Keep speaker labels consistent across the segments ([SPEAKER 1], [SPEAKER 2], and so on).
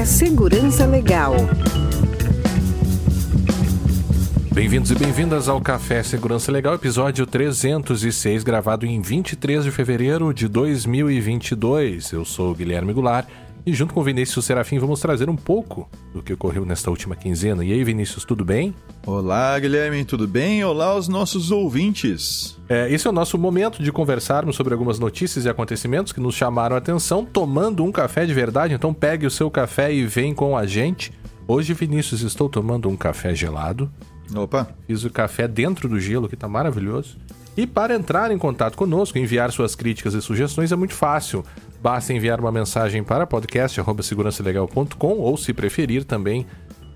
[SPEAKER 1] Café Segurança Legal.
[SPEAKER 2] Bem-vindos e bem-vindas ao Café Segurança Legal, episódio 306, gravado em 23 de fevereiro de 2022. Eu sou o Guilherme Goulart e junto com o Vinícius Serafim vamos trazer um pouco do que ocorreu nesta última quinzena. E aí, Vinícius, tudo bem?
[SPEAKER 3] Olá, Guilherme, tudo bem? Olá aos nossos ouvintes.
[SPEAKER 2] É, esse é o nosso momento de conversarmos sobre algumas notícias e acontecimentos que nos chamaram a atenção, tomando um café de verdade. Então pegue o seu café e vem com a gente. Hoje, Vinícius, estou tomando um café gelado.
[SPEAKER 3] Opa!
[SPEAKER 2] Fiz o café dentro do gelo, que está maravilhoso. E para entrar em contato conosco, enviar suas críticas e sugestões é muito fácil. Basta enviar uma mensagem para podcast@segurançalegal.com ou, se preferir, também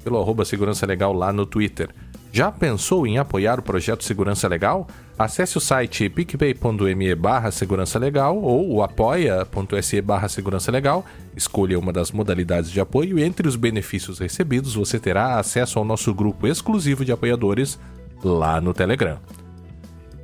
[SPEAKER 2] pelo arroba Segurança Legal lá no Twitter. Já pensou em apoiar o projeto Segurança Legal? Acesse o site picpay.me barra segurança legal ou apoia.se barra segurança legal, escolha uma das modalidades de apoio e entre os benefícios recebidos você terá acesso ao nosso grupo exclusivo de apoiadores lá no Telegram.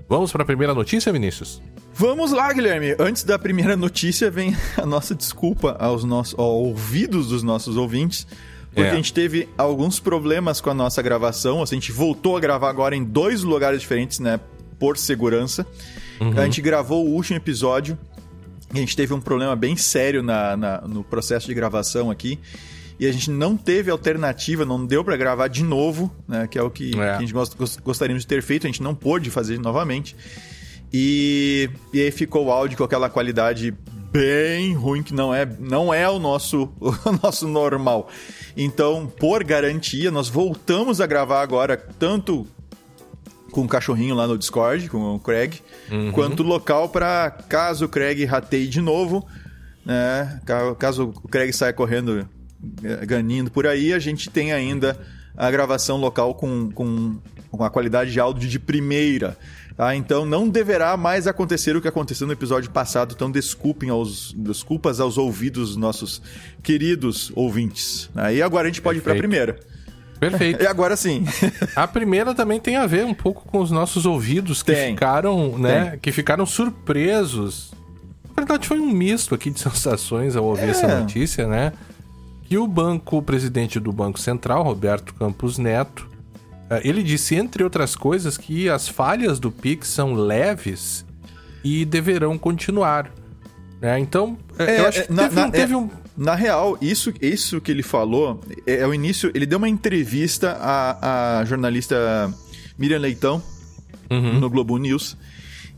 [SPEAKER 2] Vamos para a primeira notícia, Vinícius?
[SPEAKER 3] Vamos lá, Guilherme. Antes da primeira notícia, vem a nossa desculpa aos, nossos, aos ouvidos dos nossos ouvintes. Porque é. a gente teve alguns problemas com a nossa gravação. A gente voltou a gravar agora em dois lugares diferentes, né? Por segurança. Uhum. A gente gravou o último episódio. E a gente teve um problema bem sério na, na no processo de gravação aqui. E a gente não teve alternativa, não deu para gravar de novo, né? Que é o que, é. que a gente gost, gostaríamos de ter feito. A gente não pôde fazer novamente. E, e aí ficou o áudio com aquela qualidade bem ruim, que não é, não é o, nosso, o nosso normal. Então, por garantia, nós voltamos a gravar agora, tanto com o cachorrinho lá no Discord, com o Craig, uhum. quanto local para caso o Craig rateie de novo, né? Caso o Craig saia correndo, eh, ganindo por aí, a gente tem ainda a gravação local com, com, com a qualidade de áudio de primeira. Tá? Então não deverá mais acontecer o que aconteceu no episódio passado. Então desculpem aos, desculpas aos ouvidos dos nossos queridos ouvintes. Aí agora a gente pode Perfeito. ir para a primeira.
[SPEAKER 2] Perfeito.
[SPEAKER 3] E agora sim.
[SPEAKER 2] a primeira também tem a ver um pouco com os nossos ouvidos que tem. ficaram, né, tem. que ficaram surpresos. Na verdade foi um misto aqui de sensações ao ouvir é. essa notícia, né? Que o banco, o presidente do Banco Central, Roberto Campos Neto, ele disse, entre outras coisas, que as falhas do Pix são leves e deverão continuar. É, então, é, eu acho que na, teve,
[SPEAKER 3] na, teve um... Na real, isso, isso que ele falou é, é, o início. Ele deu uma entrevista à, à jornalista Miriam Leitão uhum. no Globo News.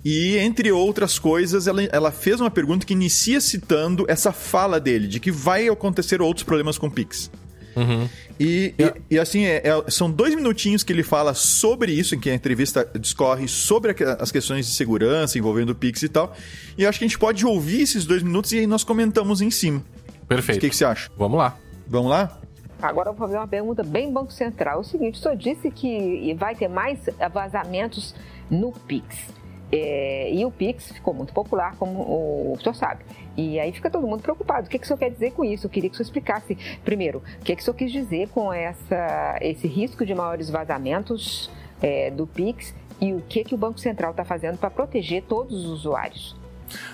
[SPEAKER 3] E, entre outras coisas, ela, ela fez uma pergunta que inicia citando essa fala dele, de que vai acontecer outros problemas com o Pix. Uhum. E, e, e, assim, é, é, são dois minutinhos que ele fala sobre isso, em que a entrevista discorre sobre as questões de segurança envolvendo o Pix e tal. E eu acho que a gente pode ouvir esses dois minutos e aí nós comentamos em cima.
[SPEAKER 2] Perfeito.
[SPEAKER 3] O que, que você acha?
[SPEAKER 2] Vamos lá.
[SPEAKER 3] Vamos lá?
[SPEAKER 4] Agora eu vou fazer uma pergunta bem Banco Central. O seguinte, o senhor disse que vai ter mais vazamentos no Pix. É, e o Pix ficou muito popular, como o, senhor sabe. E aí fica todo mundo preocupado. O que, que o senhor quer dizer com isso? Eu queria que o senhor explicasse, primeiro, o que, que o senhor quis dizer com essa, esse risco de maiores vazamentos é, do Pix e o que, que o Banco Central está fazendo para proteger todos os usuários.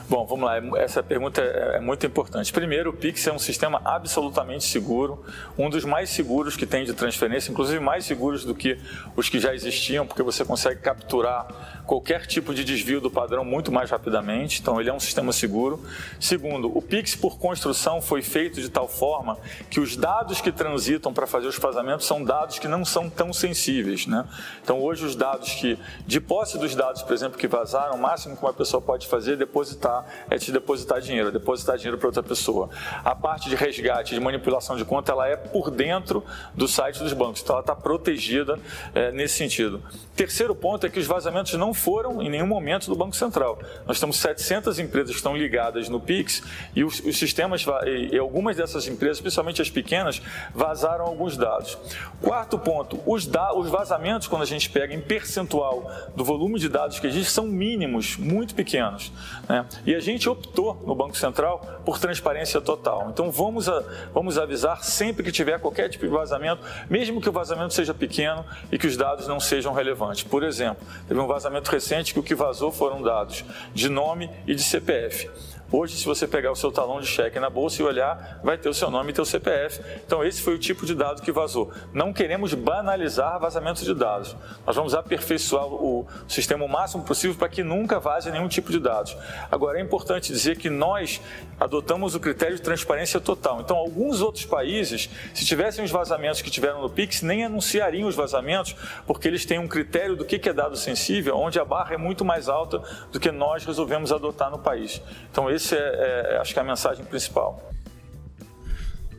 [SPEAKER 5] Bom, vamos lá. Essa pergunta é, é muito importante. Primeiro, o Pix é um sistema absolutamente seguro, um dos mais seguros que tem de transferência, inclusive mais seguros do que os que já existiam, porque você consegue capturar qualquer tipo de desvio do padrão muito mais rapidamente. Então, ele é um sistema seguro. Segundo, o Pix, por construção, foi feito de tal forma que os dados que transitam para fazer os pagamentos são dados que não são tão sensíveis. Né? Então, hoje, os dados que, de posse dos dados, por exemplo, que vazaram, o máximo que uma pessoa pode fazer é depositar, é te depositar dinheiro, é depositar dinheiro para outra pessoa. A parte de resgate, de manipulação de conta, ela é por dentro do site dos bancos. Então, ela está protegida é, nesse sentido. Terceiro ponto é que os vazamentos não foram em nenhum momento do Banco Central. Nós temos 700 empresas que estão ligadas no Pix e os, os sistemas, e, algumas dessas empresas, principalmente as pequenas, vazaram alguns dados. Quarto ponto, os, da, os vazamentos, quando a gente pega em percentual do volume de dados que existe, são mínimos, muito pequenos. Né? E a gente optou no Banco Central por transparência total. Então vamos, a, vamos avisar sempre que tiver qualquer tipo de vazamento, mesmo que o vazamento seja pequeno e que os dados não sejam relevantes. Por exemplo, teve um vazamento recente que o que vazou foram dados de nome e de CPF. Hoje, se você pegar o seu talão de cheque na bolsa e olhar, vai ter o seu nome e teu CPF. Então, esse foi o tipo de dado que vazou. Não queremos banalizar vazamentos de dados. Nós vamos aperfeiçoar o sistema o máximo possível para que nunca vaze nenhum tipo de dados. Agora, é importante dizer que nós adotamos o critério de transparência total. Então, alguns outros países, se tivessem os vazamentos que tiveram no Pix, nem anunciariam os vazamentos, porque eles têm um critério do que é dado sensível, onde a barra é muito mais alta do que nós resolvemos adotar no país. Então, esse é, é acho que é a mensagem principal.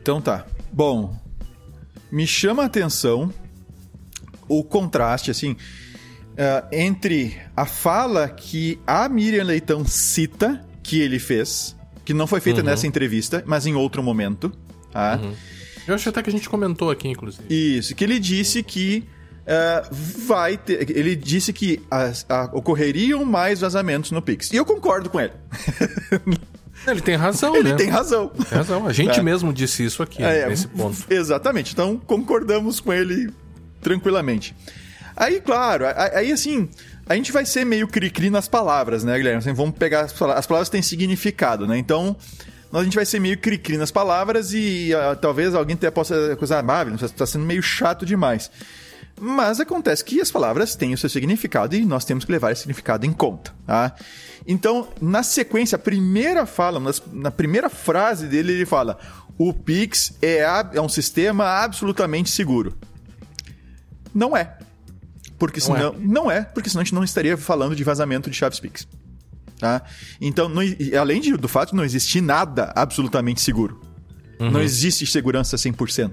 [SPEAKER 3] Então tá. Bom, me chama a atenção o contraste, assim, uh, entre a fala que a Miriam Leitão cita que ele fez, que não foi feita uhum. nessa entrevista, mas em outro momento. Tá? Uhum.
[SPEAKER 2] Eu acho até que a gente comentou aqui, inclusive.
[SPEAKER 3] Isso, que ele disse que uh, vai ter. Ele disse que as, a, ocorreriam mais vazamentos no Pix. E eu concordo com ele.
[SPEAKER 2] Ele tem razão,
[SPEAKER 3] ele
[SPEAKER 2] né?
[SPEAKER 3] tem razão.
[SPEAKER 2] Tem razão. A gente é. mesmo disse isso aqui, é, nesse ponto.
[SPEAKER 3] Exatamente. Então, concordamos com ele tranquilamente. Aí, claro, aí assim, a gente vai ser meio cri-cri nas palavras, né, Guilherme? Assim, vamos pegar as palavras, as palavras têm significado, né? Então, a gente vai ser meio cri-cri nas palavras e uh, talvez alguém até possa acusar, ah, você está sendo meio chato demais. Mas acontece que as palavras têm o seu significado e nós temos que levar esse significado em conta, tá? Então, na sequência, a primeira fala, na primeira frase dele, ele fala: o Pix é, é um sistema absolutamente seguro. Não é. Porque não senão. É. Não é, porque senão a gente não estaria falando de vazamento de chaves Pix. Tá? Então, não, além de, do fato de não existir nada absolutamente seguro. Uhum. Não existe segurança 100%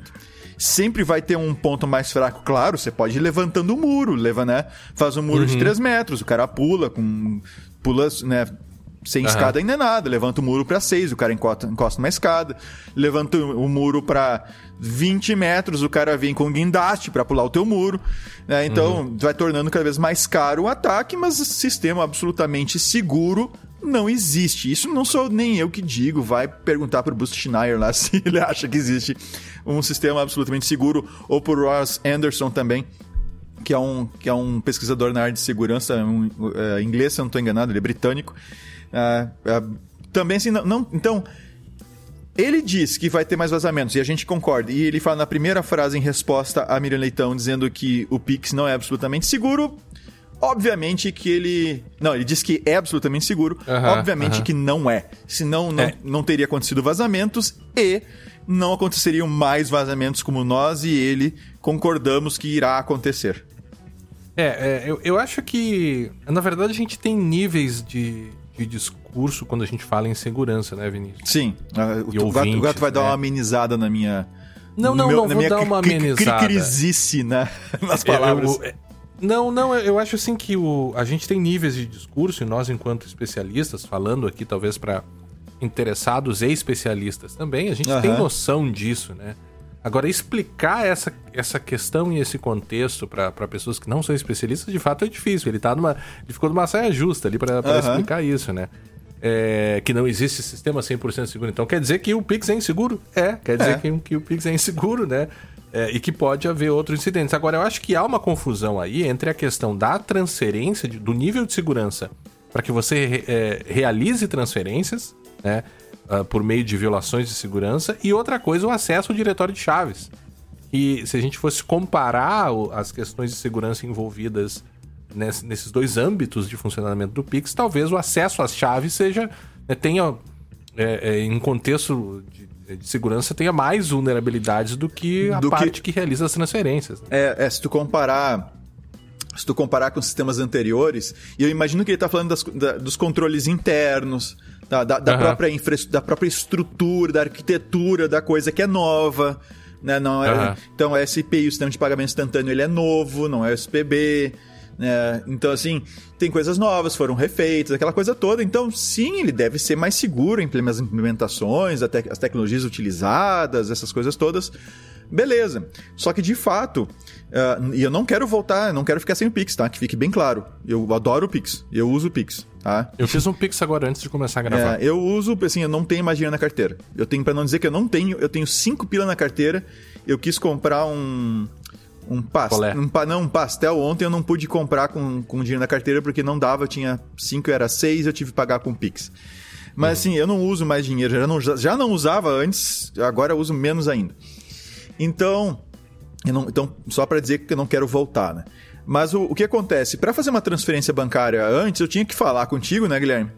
[SPEAKER 3] sempre vai ter um ponto mais fraco. Claro, você pode ir levantando o muro, leva, né? Faz um muro uhum. de 3 metros, o cara pula com. pula, né? Sem uhum. escada ainda é nada, levanta o muro para 6, o cara encosta, encosta uma escada, levanta o muro para 20 metros, o cara vem com guindaste para pular o teu muro. Né? Então, uhum. vai tornando cada vez mais caro o ataque, mas sistema absolutamente seguro não existe. Isso não sou nem eu que digo. Vai perguntar pro Bruce Schneier lá se ele acha que existe um sistema absolutamente seguro, ou pro Ross Anderson também, que é um, que é um pesquisador na área de segurança, um, é, inglês, se eu não estou enganado, ele é britânico. É, é, também assim, não, não, então, ele diz que vai ter mais vazamentos e a gente concorda. E ele fala na primeira frase em resposta a Miriam Leitão dizendo que o Pix não é absolutamente seguro. Obviamente que ele. Não, ele diz que é absolutamente seguro. obviamente que não é. Senão não, é. não teria acontecido vazamentos e não aconteceriam mais vazamentos como nós e ele concordamos que irá acontecer.
[SPEAKER 2] É, é eu, eu acho que. Na verdade, a gente tem níveis de, de discurso quando a gente fala em segurança, né, Vinícius?
[SPEAKER 3] Sim. Uh, o, ouvintes, gato, o, gato, vai né? dar uma amenizada na minha.
[SPEAKER 2] Não, não, meu, não, vou dar uma amenizada.
[SPEAKER 3] Cricrisice, né? Nas palavras. É, eu,
[SPEAKER 2] não, não, eu acho assim que o, a gente tem níveis de discurso e nós, enquanto especialistas, falando aqui talvez para interessados e especialistas também, a gente uhum. tem noção disso, né? Agora, explicar essa, essa questão e esse contexto para pessoas que não são especialistas, de fato é difícil. Ele, tá numa, ele ficou numa saia justa ali para uhum. explicar isso, né? É, que não existe sistema 100% seguro. Então, quer dizer que o Pix é inseguro? É, quer dizer é. Que, que o Pix é inseguro, né? É, e que pode haver outros incidentes. Agora, eu acho que há uma confusão aí entre a questão da transferência, do nível de segurança, para que você é, realize transferências, né? Uh, por meio de violações de segurança, e outra coisa, o acesso ao diretório de chaves. E se a gente fosse comparar as questões de segurança envolvidas nesse, nesses dois âmbitos de funcionamento do Pix, talvez o acesso às chaves seja né, tenha é, é, em contexto de de segurança tenha mais vulnerabilidades do que a do parte que... que... realiza as transferências. Né?
[SPEAKER 3] É, é, se tu comparar se tu comparar com sistemas anteriores, e eu imagino que ele está falando das, da, dos controles internos, da, da, da uhum. própria infra, da própria estrutura, da arquitetura da coisa que é nova. Né? Não é, uhum. Então, o SPI, o sistema de pagamento instantâneo, ele é novo, não é SPB. Né? Então, assim, tem coisas novas, foram refeitas, aquela coisa toda. Então, sim, ele deve ser mais seguro em as implementações, as tecnologias utilizadas, essas coisas todas. Beleza. Só que, de fato, uh, e eu não quero voltar, não quero ficar sem o Pix, tá? Que fique bem claro. Eu adoro o Pix, eu uso o Pix, tá?
[SPEAKER 2] Eu fiz um Pix agora antes de começar a gravar.
[SPEAKER 3] É, eu uso, assim, eu não tenho mais dinheiro na carteira. Eu tenho, para não dizer que eu não tenho, eu tenho cinco pila na carteira. Eu quis comprar um um pastel. Um, não, um pastel ontem eu não pude comprar com, com dinheiro na carteira porque não dava, tinha 5 era 6, eu tive que pagar com Pix. Mas assim, eu não uso mais dinheiro, já não, já não usava antes, agora eu uso menos ainda. Então, não, então só para dizer que eu não quero voltar, né? Mas o, o que acontece? Para fazer uma transferência bancária antes, eu tinha que falar contigo, né, Guilherme?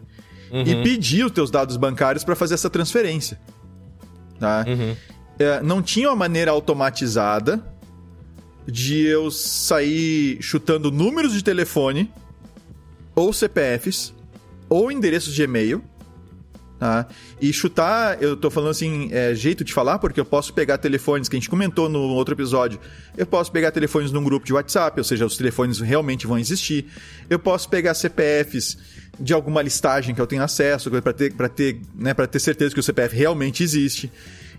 [SPEAKER 3] Uhum. E pedir os teus dados bancários para fazer essa transferência. Tá? Uhum. É, não tinha uma maneira automatizada de eu sair chutando números de telefone, ou CPFs, ou endereços de e-mail Tá? E chutar, eu tô falando assim, é, jeito de falar, porque eu posso pegar telefones que a gente comentou no outro episódio. Eu posso pegar telefones num grupo de WhatsApp, ou seja, os telefones realmente vão existir. Eu posso pegar CPFs de alguma listagem que eu tenho acesso, para ter, ter, né, ter certeza que o CPF realmente existe.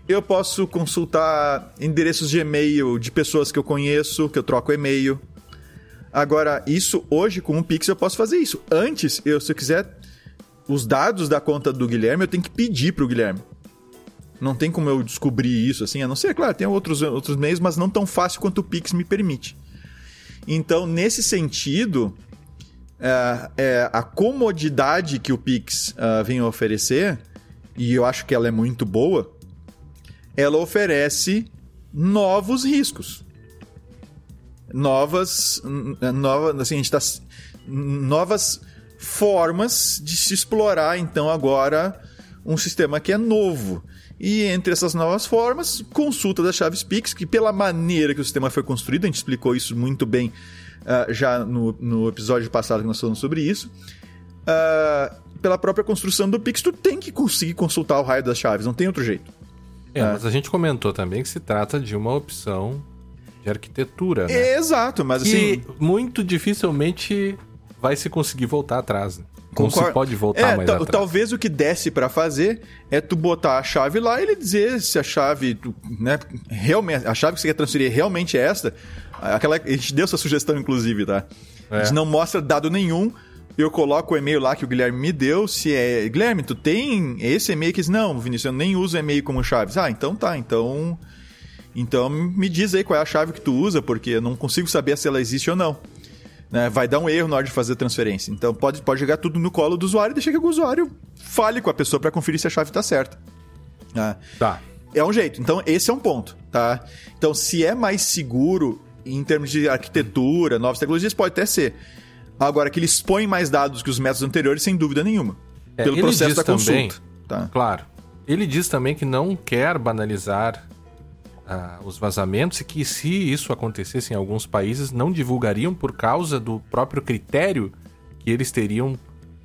[SPEAKER 3] Eu posso consultar endereços de e-mail de pessoas que eu conheço, que eu troco e-mail. Agora, isso hoje com o Pix eu posso fazer isso. Antes, eu, se eu quiser os dados da conta do Guilherme eu tenho que pedir pro Guilherme. Não tem como eu descobrir isso assim, a não ser, claro, tem outros, outros meios, mas não tão fácil quanto o Pix me permite. Então, nesse sentido, é, é, a comodidade que o Pix uh, vem oferecer, e eu acho que ela é muito boa, ela oferece novos riscos. Novas. assim, a gente tá. Novas formas de se explorar, então, agora um sistema que é novo. E entre essas novas formas, consulta das chaves Pix, que pela maneira que o sistema foi construído, a gente explicou isso muito bem uh, já no, no episódio passado que nós falamos sobre isso. Uh, pela própria construção do Pix, tu tem que conseguir consultar o raio das chaves, não tem outro jeito.
[SPEAKER 2] É, uh, mas a gente comentou também que se trata de uma opção de arquitetura, né?
[SPEAKER 3] Exato, mas
[SPEAKER 2] que assim... muito dificilmente vai se conseguir voltar atrás. Né? Não se pode voltar
[SPEAKER 3] é,
[SPEAKER 2] mais atrás.
[SPEAKER 3] Talvez o que desse para fazer é tu botar a chave lá e ele dizer se a chave, né, realmente, a chave que você quer transferir é realmente é esta. Aquela, a gente deu essa sugestão, inclusive, tá? É. A gente não mostra dado nenhum. Eu coloco o e-mail lá que o Guilherme me deu. Se é. Guilherme, tu tem esse e-mail que Não, Vinícius, eu nem uso e-mail como chave. Ah, então tá. Então. Então me diz aí qual é a chave que tu usa, porque eu não consigo saber se ela existe ou não né, vai dar um erro na hora de fazer a transferência. Então pode, pode jogar tudo no colo do usuário e deixar que o usuário fale com a pessoa para conferir se a chave está certa.
[SPEAKER 2] Né? Tá.
[SPEAKER 3] É um jeito. Então esse é um ponto, tá? Então se é mais seguro em termos de arquitetura, novas tecnologias, pode até ser. Agora que ele expõe mais dados que os métodos anteriores, sem dúvida nenhuma.
[SPEAKER 2] É, pelo processo da também, consulta. Tá? Claro. Ele diz também que não quer banalizar uh, os vazamentos e que, se isso acontecesse em alguns países, não divulgariam por causa do próprio critério que eles teriam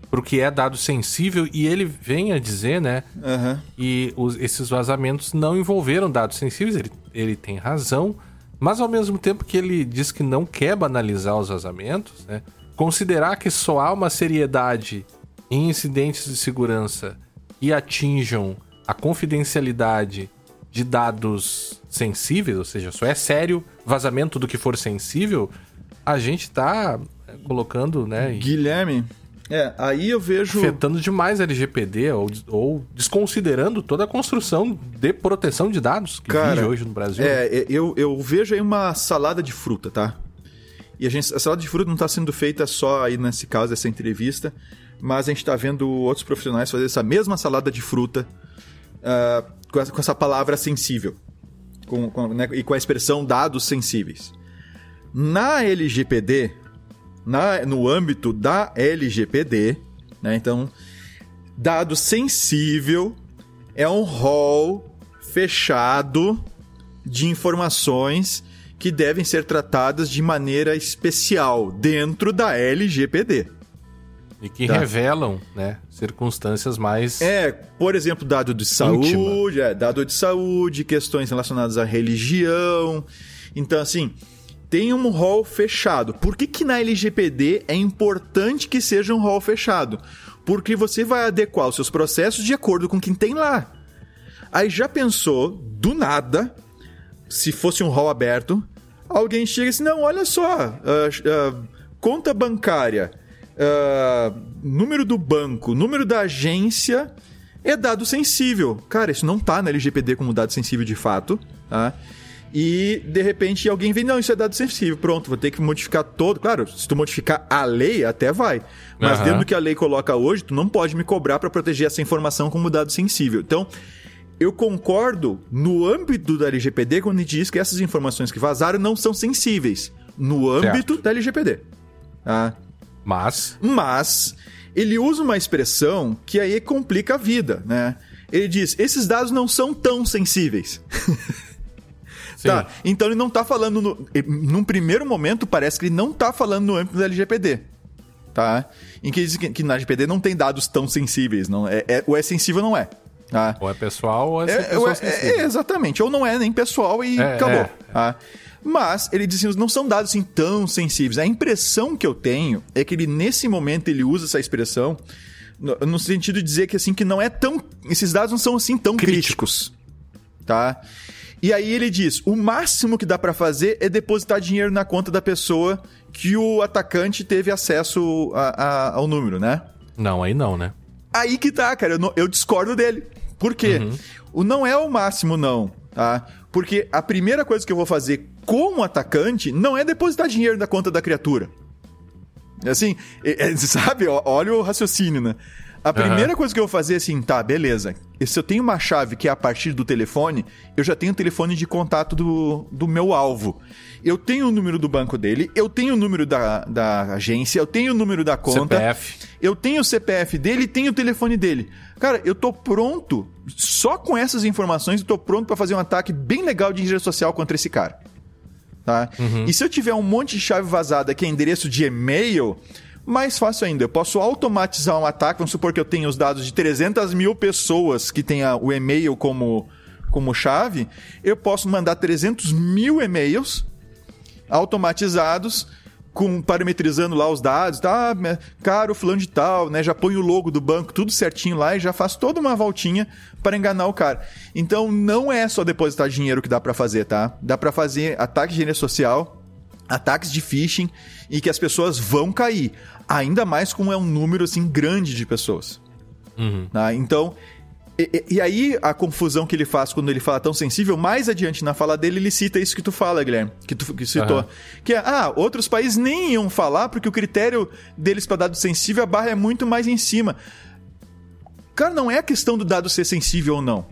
[SPEAKER 2] para o que é dado sensível. E ele vem a dizer, né? Uhum. E os, esses vazamentos não envolveram dados sensíveis. Ele, ele tem razão, mas ao mesmo tempo que ele diz que não quer banalizar os vazamentos, né? Considerar que só há uma seriedade em incidentes de segurança que atinjam a confidencialidade de dados sensíveis, ou seja, só é sério vazamento do que for sensível, a gente tá colocando, né?
[SPEAKER 3] Guilherme, é, aí eu vejo.
[SPEAKER 2] Afetando demais a LGPD ou, ou desconsiderando toda a construção de proteção de dados que
[SPEAKER 3] Cara,
[SPEAKER 2] vive hoje no Brasil.
[SPEAKER 3] É, eu, eu vejo aí uma salada de fruta, tá? E a, gente, a salada de fruta não está sendo feita só aí nesse caso, essa entrevista, mas a gente está vendo outros profissionais fazer essa mesma salada de fruta uh, com, essa, com essa palavra sensível com, com, né, e com a expressão dados sensíveis. Na LGPD, no âmbito da LGPD, né, então, dado sensível é um rol fechado de informações que devem ser tratadas de maneira especial dentro da LGPD.
[SPEAKER 2] E que tá. revelam, né, circunstâncias mais.
[SPEAKER 3] É, por exemplo, dado de saúde, é, dado de saúde, questões relacionadas à religião. Então, assim, tem um rol fechado. Por que, que na LGPD é importante que seja um rol fechado? Porque você vai adequar os seus processos de acordo com quem tem lá. Aí já pensou, do nada, se fosse um rol aberto, alguém chega assim: não, olha só, uh, uh, conta bancária uh, número do banco, número da agência é dado sensível. Cara, isso não tá na LGPD como dado sensível de fato, tá? E de repente alguém vem, não, isso é dado sensível, pronto, vou ter que modificar todo. Claro, se tu modificar a lei, até vai. Mas
[SPEAKER 2] Aham.
[SPEAKER 3] dentro do que a lei coloca hoje, tu não pode me cobrar para proteger essa informação como dado sensível. Então, eu concordo no âmbito da LGPD quando ele diz que essas informações que vazaram não são sensíveis. No âmbito da LGPD. Tá?
[SPEAKER 2] Mas.
[SPEAKER 3] Mas ele usa uma expressão que aí complica a vida, né? Ele diz: esses dados não são tão sensíveis. Tá, então ele não tá falando. No, eh, num primeiro momento, parece que ele não tá falando no âmbito da LGPD. Tá? Em que diz que, que na LGPD não tem dados tão sensíveis. Não, é, é, ou é sensível ou não é. Tá?
[SPEAKER 2] Ou é pessoal ou é,
[SPEAKER 3] É,
[SPEAKER 2] pessoa
[SPEAKER 3] é, é, exatamente. Ou não é nem pessoal e
[SPEAKER 2] É,
[SPEAKER 3] acabou.
[SPEAKER 2] é.
[SPEAKER 3] tá? Mas ele diz assim, não são dados assim tão sensíveis. A impressão que eu tenho é que ele, nesse momento, ele usa essa expressão no, no sentido de dizer que assim, que não é tão. Esses dados não são assim tão críticos. Tá? E aí ele diz: o máximo que dá pra fazer é depositar dinheiro na conta da pessoa que o atacante teve acesso a- a- ao número, né?
[SPEAKER 2] Não, aí não, né?
[SPEAKER 3] Aí que tá, cara. Eu, não- eu discordo dele. Por quê? O não é o máximo, não, tá? Porque a primeira coisa que eu vou fazer como atacante não é depositar dinheiro na conta da criatura. Assim, é- é, sabe? Olha o raciocínio, né? A primeira coisa que eu vou fazer é assim, tá, beleza. Se eu tenho uma chave que é a partir do telefone, eu já tenho o telefone de contato do, do meu alvo. Eu tenho o número do banco dele, eu tenho o número da, da agência, eu tenho o número da conta.
[SPEAKER 2] CPF.
[SPEAKER 3] Eu tenho o CPF dele e tenho o telefone dele. Cara, eu tô pronto, só com essas informações, eu tô pronto pra fazer um ataque bem legal de rede social contra esse cara. Tá? E se eu tiver um monte de chave vazada que é endereço de e-mail, mais fácil ainda. Eu posso automatizar um ataque. Vamos supor que eu tenho os dados de 300 mil pessoas que tenha o e-mail como, como chave. Eu posso mandar 300 mil e-mails automatizados com parametrizando lá os dados, tá? né, Caro fulano de tal, né? Já põe o logo do banco tudo certinho lá e já faz toda uma voltinha para enganar o cara. Então não é só depositar dinheiro que dá para fazer, tá? Dá para fazer ataque de rede social, ataques de phishing e que as pessoas vão cair, ainda mais como é um número assim grande de pessoas. Tá? Então, e, e- aí a confusão que ele faz quando ele fala tão sensível, mais adiante na fala dele, ele cita isso que tu fala, Guilherme, que tu que citou.
[SPEAKER 2] Aham.
[SPEAKER 3] Que é, ah, outros países nem iam falar porque o critério deles para dado sensível, a barra é muito mais em cima. Cara, não é a questão do dado ser sensível ou não.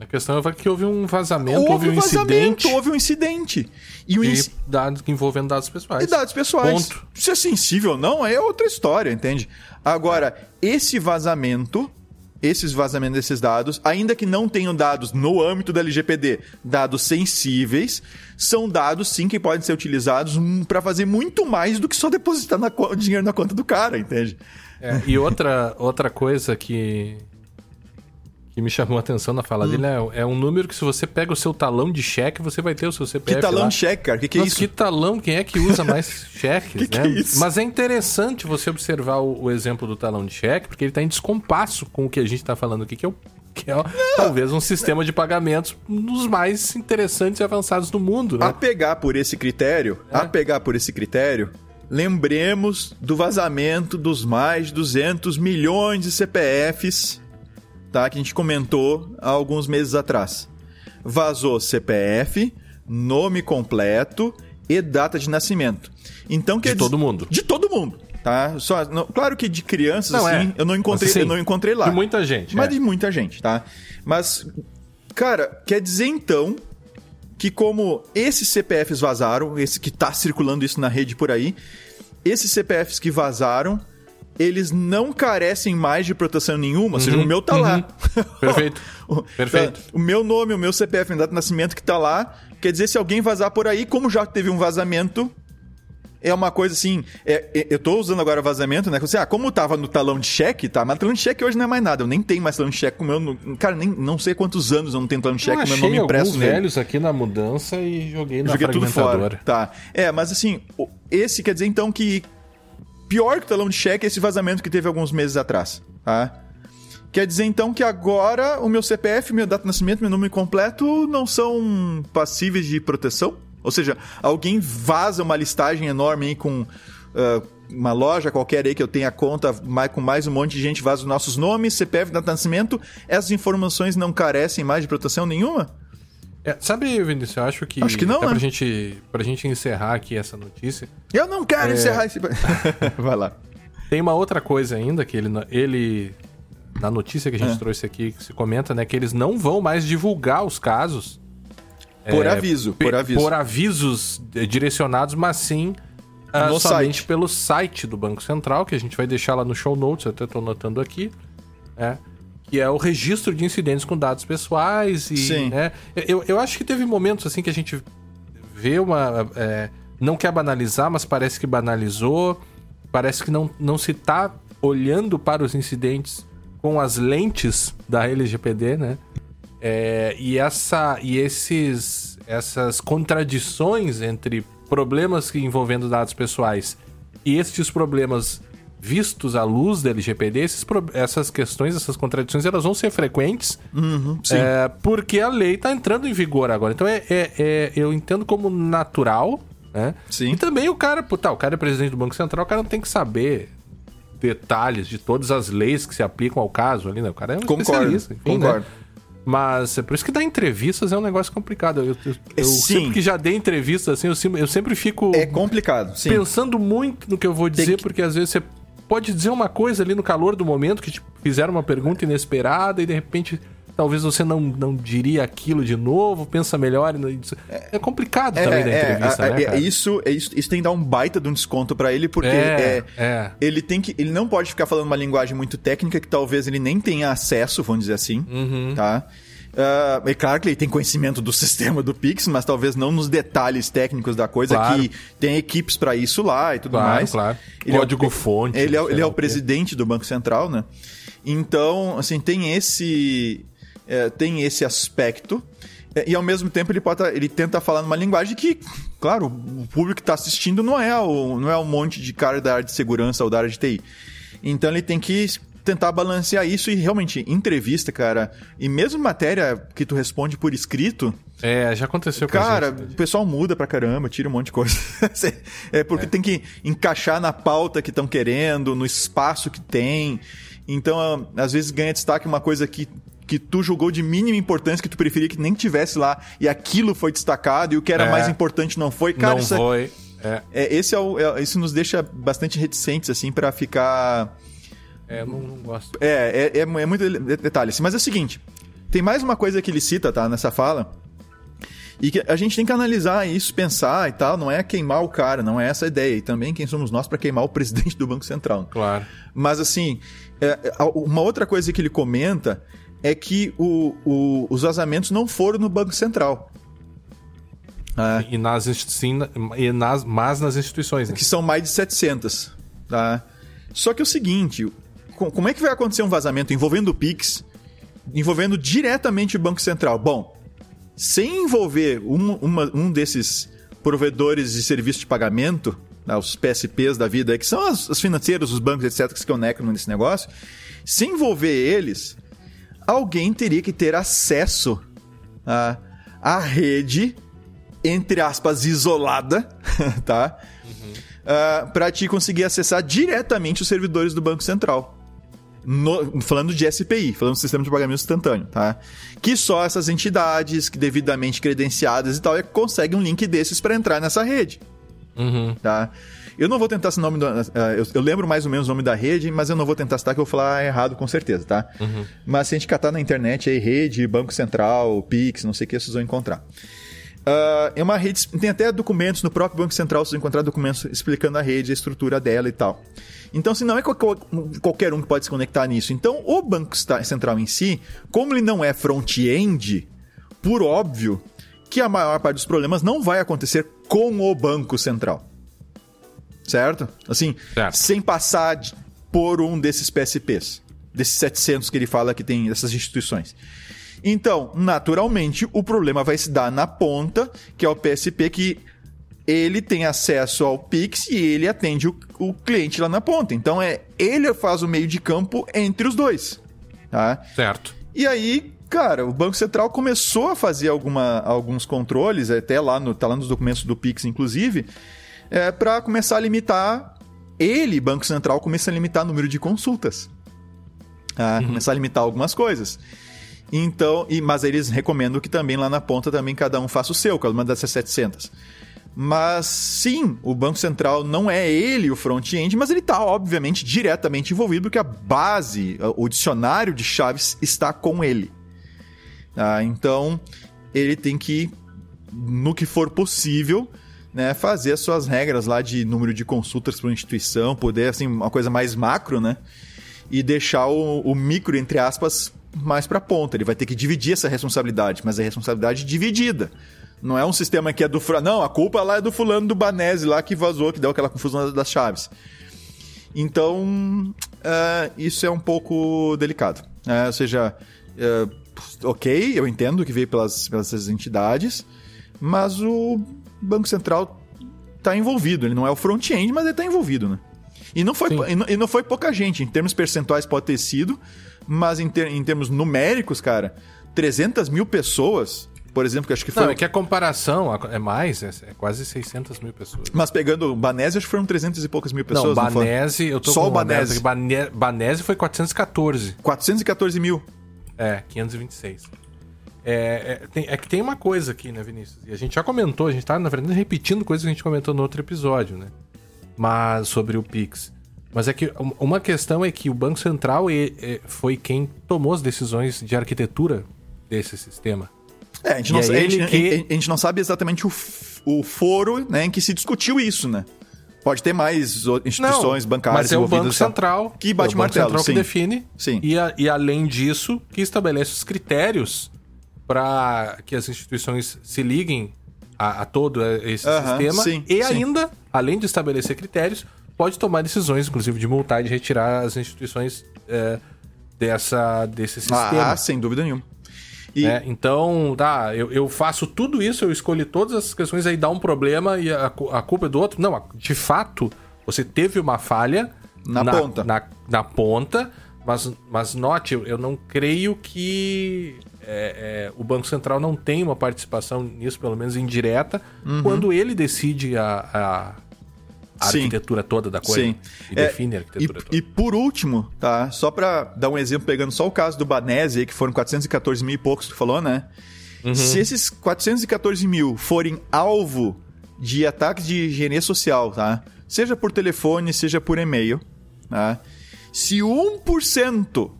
[SPEAKER 2] A questão é que houve um vazamento, houve,
[SPEAKER 3] Houve
[SPEAKER 2] um
[SPEAKER 3] vazamento,
[SPEAKER 2] incidente
[SPEAKER 3] houve um incidente. E o inci-
[SPEAKER 2] dados envolvendo dados pessoais.
[SPEAKER 3] E dados pessoais.
[SPEAKER 2] Ponto.
[SPEAKER 3] Se é sensível ou não, é outra história, entende? Agora, esse vazamento, esses vazamentos desses dados, ainda que não tenham dados no âmbito da LGPD, dados sensíveis, são dados sim que podem ser utilizados para fazer muito mais do que só depositar na dinheiro na conta do cara, entende?
[SPEAKER 2] É, e outra, outra coisa que, que me chamou a atenção na
[SPEAKER 3] Hum.
[SPEAKER 2] fala dele é, é um número que se você pega o seu talão de cheque, você vai ter o seu
[SPEAKER 3] Que
[SPEAKER 2] CPF
[SPEAKER 3] talão
[SPEAKER 2] lá.
[SPEAKER 3] de cheque, cara? Que que é
[SPEAKER 2] Nossa,
[SPEAKER 3] isso?
[SPEAKER 2] que talão? Quem é que usa mais cheques,
[SPEAKER 3] Que que
[SPEAKER 2] né?
[SPEAKER 3] é isso?
[SPEAKER 2] Mas é interessante você observar o, o exemplo do talão de cheque, porque ele está em descompasso com o que a gente está falando aqui, que é, o, que é talvez um sistema de pagamentos um dos mais interessantes e avançados do mundo, né?
[SPEAKER 3] A pegar por esse critério,
[SPEAKER 2] É.
[SPEAKER 3] a pegar por esse critério, lembremos do vazamento dos mais de 200 milhões de CPFs, tá? Que a gente comentou há alguns meses atrás. Vazou CPF, nome completo e data de nascimento. Então quer
[SPEAKER 2] De todo mundo.
[SPEAKER 3] De todo mundo, tá? Só, não- claro que de crianças
[SPEAKER 2] Não,
[SPEAKER 3] assim,
[SPEAKER 2] é.
[SPEAKER 3] eu não encontrei,
[SPEAKER 2] Assim,
[SPEAKER 3] eu não encontrei lá.
[SPEAKER 2] de muita gente,
[SPEAKER 3] Mas
[SPEAKER 2] é.
[SPEAKER 3] de muita gente, tá? Mas cara, quer dizer então que como esses CPFs vazaram, esse que tá circulando isso na rede por aí, esses CPFs que vazaram, eles não carecem mais de proteção nenhuma, ou seja, o meu tá lá.
[SPEAKER 2] Uhum. Perfeito.
[SPEAKER 3] O-
[SPEAKER 2] Perfeito.
[SPEAKER 3] O meu nome, o meu CPF, minha data de nascimento que tá lá, quer dizer, se alguém vazar por aí, como já teve um vazamento, é uma coisa assim. é- é- eu tô usando agora vazamento, né? Assim, ah, como tava no talão de cheque, tá? Mas talão de cheque hoje não é mais nada. Eu nem tenho mais talão de cheque com o meu. Cara, nem, não sei quantos anos eu não tenho talão de cheque com o meu nome impresso
[SPEAKER 2] alguns
[SPEAKER 3] nele.
[SPEAKER 2] velhos aqui na mudança e joguei na
[SPEAKER 3] Joguei tudo fora. Tá. É, mas assim, esse quer dizer então que pior que o talão de cheque é esse vazamento que teve alguns meses atrás, tá? Quer dizer então que agora o meu CPF, minha data de nascimento, meu nome completo não são passíveis de proteção? Ou seja, alguém vaza uma listagem enorme aí com ah, uma loja qualquer aí que eu tenha conta com mais um monte de gente, vaza os nossos nomes, CPF, data de nascimento, essas informações não carecem mais de proteção nenhuma?
[SPEAKER 2] É, sabe, Vinícius, eu acho que.
[SPEAKER 3] Acho que não, né?
[SPEAKER 2] pra, gente, pra gente encerrar aqui essa notícia.
[SPEAKER 3] Eu não quero
[SPEAKER 2] É.
[SPEAKER 3] encerrar esse. Vai lá.
[SPEAKER 2] Tem uma outra coisa ainda que ele, ele na notícia que a gente
[SPEAKER 3] É.
[SPEAKER 2] trouxe aqui, que se comenta, né, que eles não vão mais divulgar os casos
[SPEAKER 3] Por
[SPEAKER 2] É,
[SPEAKER 3] aviso, por aviso.
[SPEAKER 2] por avisos eh, direcionados, mas sim
[SPEAKER 3] No
[SPEAKER 2] somente
[SPEAKER 3] site.
[SPEAKER 2] pelo site do Banco Central, que a gente vai deixar lá no show notes, eu até tô anotando aqui, né? Que é o registro de incidentes com dados pessoais e,
[SPEAKER 3] Sim.
[SPEAKER 2] né? Eu, eu acho que teve momentos assim que a gente vê uma... é, não quer banalizar, mas parece que banalizou. Parece que não, não se tá olhando para os incidentes com as lentes da LGPD, né? É, e essa e esses essas contradições entre problemas que envolvendo dados pessoais e estes problemas vistos à luz da LGPD, esses, essas questões, essas contradições, elas vão ser frequentes
[SPEAKER 3] Uhum, sim.
[SPEAKER 2] é, porque a lei está entrando em vigor agora. Então é, é- é- eu entendo como natural, né?
[SPEAKER 3] Sim.
[SPEAKER 2] E também o cara, tá, o cara é presidente do Banco Central, o cara não tem que saber detalhes de todas as leis que se aplicam ao caso ali, né? O cara é um
[SPEAKER 3] Concordo,
[SPEAKER 2] especialista, enfim, né?
[SPEAKER 3] concordo.
[SPEAKER 2] Mas é por isso que dar entrevistas é um negócio complicado. Eu, eu- eu sempre que já dei entrevistas assim, eu sempre, eu sempre fico
[SPEAKER 3] É complicado, sim.
[SPEAKER 2] pensando muito no que eu vou dizer,
[SPEAKER 3] que-
[SPEAKER 2] porque às vezes você pode dizer uma coisa ali no calor do momento que te fizeram uma pergunta inesperada e de repente talvez você não, não diria aquilo de novo, pensa melhor. e É, complicado também da entrevista,
[SPEAKER 3] é,
[SPEAKER 2] né,
[SPEAKER 3] é, isso, é isso, isso tem que dar um baita de um desconto pra ele, porque
[SPEAKER 2] É,
[SPEAKER 3] é,
[SPEAKER 2] é.
[SPEAKER 3] ele tem que. Ele não pode ficar falando uma linguagem muito técnica que talvez ele nem tenha acesso, vamos dizer assim.
[SPEAKER 2] Uhum.
[SPEAKER 3] Tá? Ah, é claro que ele tem conhecimento do sistema do Pix, mas talvez não nos detalhes técnicos da coisa,
[SPEAKER 2] Claro.
[SPEAKER 3] que tem equipes pra isso lá e tudo
[SPEAKER 2] Claro,
[SPEAKER 3] mais.
[SPEAKER 2] claro.
[SPEAKER 3] Ele é o-
[SPEAKER 2] Código-fonte,
[SPEAKER 3] Ele é, ele é o
[SPEAKER 2] o
[SPEAKER 3] presidente do Banco Central, né? Então, assim, tem esse. é, tem esse aspecto. É, E ao mesmo tempo ele, pode, tá- ele tenta falar numa linguagem que, claro, o público que está assistindo não é, o, não é um monte de cara da área de segurança ou da área de TI. Então ele tem que tentar balancear isso e realmente, entrevista, cara, e mesmo matéria que tu responde por escrito,
[SPEAKER 2] É, já aconteceu com
[SPEAKER 3] Cara,
[SPEAKER 2] gente.
[SPEAKER 3] o pessoal muda pra caramba, tira um monte de coisa. é porque tem que encaixar na pauta que estão querendo, no espaço que tem. Então, às vezes ganha destaque uma coisa que, que tu julgou de mínima importância, que tu preferia que nem tivesse lá, e aquilo foi destacado, e o que era
[SPEAKER 2] É.
[SPEAKER 3] mais importante não foi. Cara,
[SPEAKER 2] não
[SPEAKER 3] isso, é-
[SPEAKER 2] foi. É,
[SPEAKER 3] é, esse é o, é- isso nos deixa bastante reticentes, assim, pra ficar.
[SPEAKER 2] É, não, não gosto.
[SPEAKER 3] É, é, é, é muito de- detalhe. assim. Mas é o seguinte: tem mais uma coisa que ele cita, tá, nessa fala. E que a gente tem que analisar isso, pensar e tal. Não é queimar o cara, não é essa a ideia. E também quem somos nós para queimar o presidente do Banco Central.
[SPEAKER 2] Claro.
[SPEAKER 3] Mas assim, é, é, uma outra coisa que ele comenta é que o- o- os vazamentos não foram no Banco Central. Ah,
[SPEAKER 2] E nas, sim, e nas, mas nas instituições, né?
[SPEAKER 3] que são mais de 700, tá? Só que é o seguinte, como é que vai acontecer um vazamento envolvendo o Pix, envolvendo diretamente o Banco Central? Bom, sem envolver um, uma- um desses provedores de serviço de pagamento, né, os PSPs da vida, que são as, as financeiras, os bancos, etc., que se conectam nesse negócio, sem envolver eles, alguém teria que ter acesso à, à rede, entre aspas, isolada, tá? para te conseguir acessar diretamente os servidores do Banco Central. No- falando de SPI, falando do sistema de pagamento instantâneo, tá? Que só essas entidades que devidamente credenciadas e tal é conseguem um link desses para entrar nessa rede,
[SPEAKER 2] Uhum.
[SPEAKER 3] tá? Eu não vou tentar esse nome, do- ah, eu, eu lembro mais ou menos o nome da rede, mas eu não vou tentar citar que eu vou falar errado com certeza, tá? Mas se a gente catar na internet aí, rede, Banco Central, Pix, não sei o que, vocês vão encontrar. Ah, é uma rede. Tem até documentos no próprio Banco Central, vão encontrar documentos explicando a rede, a estrutura dela e tal. Então, se não é qualquer, um que pode se conectar nisso. Então, o Banco Central em si, como ele não é front-end, por óbvio que a maior parte dos problemas não vai acontecer com o Banco Central. Certo? Assim,
[SPEAKER 2] Certo.
[SPEAKER 3] sem passar por um desses PSPs. Desses 700 que ele fala que tem dessas instituições. Então, naturalmente, o problema vai se dar na ponta, que é o PSP, que ele tem acesso ao Pix e ele atende o, o cliente lá na ponta. Então, é ele faz o meio de campo entre os dois. Tá?
[SPEAKER 2] Certo.
[SPEAKER 3] E aí, cara, o Banco Central começou a fazer alguma, alguns controles, até lá, no, tá lá nos documentos do Pix, inclusive, é, para começar a limitar. Ele, Banco Central, começa a limitar o número de consultas. Tá? Começar a limitar algumas coisas. Então, e, mas eles recomendam que também lá na ponta também cada um faça o seu, cada uma dessas 700. Mas sim, o Banco Central não é ele o front-end, mas ele está, obviamente, diretamente envolvido, porque a base, o dicionário de chaves está com ele. Ah, então, ele tem que, no que for possível, né, fazer as suas regras lá de número de consultas para uma instituição, poder, assim, uma coisa mais macro, né? E deixar o, o micro, entre aspas, mais para ponta. Ele vai ter que dividir essa responsabilidade, mas é responsabilidade dividida. Não é um sistema que é do. Não, a culpa lá é do fulano do Banese lá que vazou, que deu aquela confusão das chaves. Então, uh, isso é um pouco delicado. Uh, ou seja, uh, ok, eu entendo que veio pelas, pelas entidades, mas o Banco Central está envolvido. Ele não é o front-end, mas ele está envolvido, né? E não, foi, e não foi pouca gente. Em termos percentuais pode ter sido, mas em, ter, em termos numéricos, cara, 300 mil pessoas por exemplo, que acho que foi.
[SPEAKER 2] Não, é que a comparação é mais, é, é quase 600 mil pessoas.
[SPEAKER 3] Mas pegando o Banese, acho que foram 300 e poucas mil pessoas.
[SPEAKER 2] Não, Banese, não eu tô
[SPEAKER 3] Só o Banese.
[SPEAKER 2] Banese. Banese foi 414.
[SPEAKER 3] 414 mil.
[SPEAKER 2] É, 526. É, é, tem, é, que tem uma coisa aqui, né, Vinícius? E a gente já comentou, a gente tá, na verdade, repetindo coisas que a gente comentou no outro episódio, né? Mas sobre o Pix. Mas é que uma questão é que o Banco Central foi quem tomou as decisões de arquitetura desse sistema.
[SPEAKER 3] É, a gente, não, é a, gente, que... a gente, não sabe exatamente o, o foro né, em que se discutiu isso, né? Pode ter mais instituições não, bancárias
[SPEAKER 2] mas é o Banco Central
[SPEAKER 3] que bate
[SPEAKER 2] é o
[SPEAKER 3] Banco martelo,
[SPEAKER 2] Central
[SPEAKER 3] sim.
[SPEAKER 2] que define.
[SPEAKER 3] Sim.
[SPEAKER 2] E, a, e além disso, que estabelece os critérios para que as instituições se liguem a, a todo esse uh -huh, sistema. Sim, e sim. ainda, além de estabelecer critérios, pode tomar decisões, inclusive de multar e de retirar as instituições é, dessa, desse sistema.
[SPEAKER 3] Ah, sem dúvida nenhuma.
[SPEAKER 2] E... É, então, tá, eu, eu, faço tudo isso, eu escolhi todas essas questões, aí dá um problema e a, a culpa é do outro. Não, de fato, você teve uma falha
[SPEAKER 3] na, na ponta.
[SPEAKER 2] Na, na, ponta, mas, mas note, eu, eu não creio que é, é, o Banco Central não tem uma participação nisso, pelo menos indireta, uhum. quando ele decide a, a a Sim. arquitetura toda da coisa. Sim. E é, define a arquitetura
[SPEAKER 3] e,
[SPEAKER 2] toda.
[SPEAKER 3] E por último, tá? Só para dar um exemplo, pegando só o caso do Banese, que foram 414 mil e poucos que tu falou, né? Uhum. Se esses 414 mil forem alvo de ataques de higiene social, tá? Seja por telefone, seja por e-mail, tá? Se 1%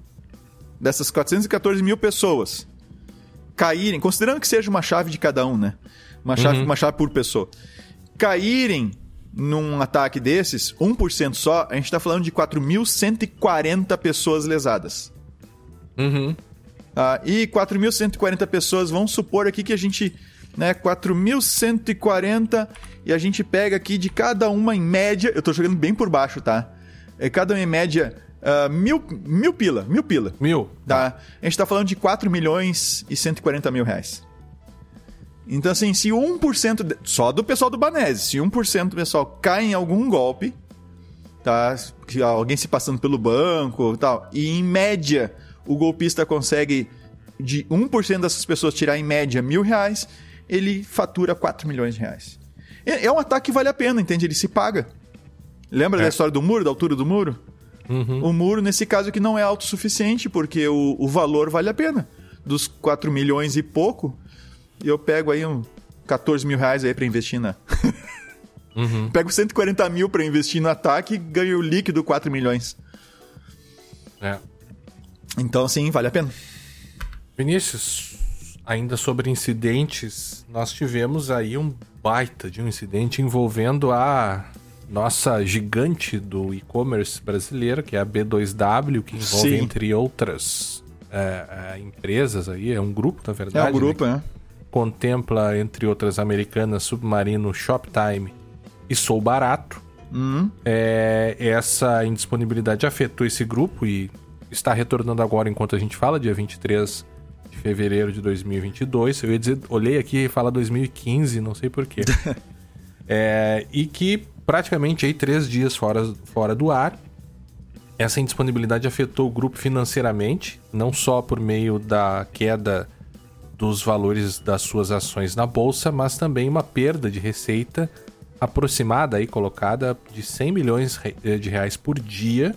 [SPEAKER 3] dessas 414 mil pessoas caírem, considerando que seja uma chave de cada um, né? Uma chave, uhum. uma chave por pessoa, caírem num ataque desses, 1% só, a gente tá falando de 4.140 pessoas lesadas.
[SPEAKER 2] Uhum.
[SPEAKER 3] Ah, e 4.140 pessoas, vamos supor aqui que a gente. Né, 4.140 e a gente pega aqui de cada uma em média. Eu tô jogando bem por baixo, tá? É cada uma em média uh, mil, mil pila. Mil pila.
[SPEAKER 2] Mil.
[SPEAKER 3] Tá? A gente tá falando de 4 milhões e 140 mil reais. Então, assim, se 1%, de, só do pessoal do Banese, se 1% do pessoal cai em algum golpe, tá? Alguém se passando pelo banco e tal, e em média o golpista consegue de 1% dessas pessoas tirar em média mil reais, ele fatura 4 milhões de reais. É, é um ataque que vale a pena, entende? Ele se paga. Lembra é. da história do muro, da altura do muro?
[SPEAKER 2] Uhum.
[SPEAKER 3] O muro, nesse caso aqui, não é autossuficiente, porque o, o valor vale a pena. Dos 4 milhões e pouco, eu pego aí um 14 mil reais aí pra investir na.
[SPEAKER 2] uhum.
[SPEAKER 3] Pego 140 mil pra investir no ataque e ganho o líquido 4 milhões.
[SPEAKER 2] É.
[SPEAKER 3] Então, sim, vale a pena.
[SPEAKER 2] Vinícius, ainda sobre incidentes, nós tivemos aí um baita de um incidente envolvendo a nossa gigante do e-commerce brasileira, que é a B2W, que envolve, Sim. entre outras é, é, empresas aí, é um grupo, na verdade.
[SPEAKER 3] É um grupo,
[SPEAKER 2] né?
[SPEAKER 3] é
[SPEAKER 2] contempla, entre outras americanas, Submarino, Shoptime e Sou Barato.
[SPEAKER 3] Uhum.
[SPEAKER 2] É, essa indisponibilidade afetou esse grupo e está retornando agora enquanto a gente fala, dia 23 de fevereiro de 2022. Eu ia dizer, olhei aqui e fala 2015, não sei porquê. é, e que praticamente aí três dias fora, fora do ar. Essa indisponibilidade afetou o grupo financeiramente, não só por meio da queda dos valores das suas ações na bolsa, mas também uma perda de receita aproximada aí colocada de 100 milhões de reais por dia.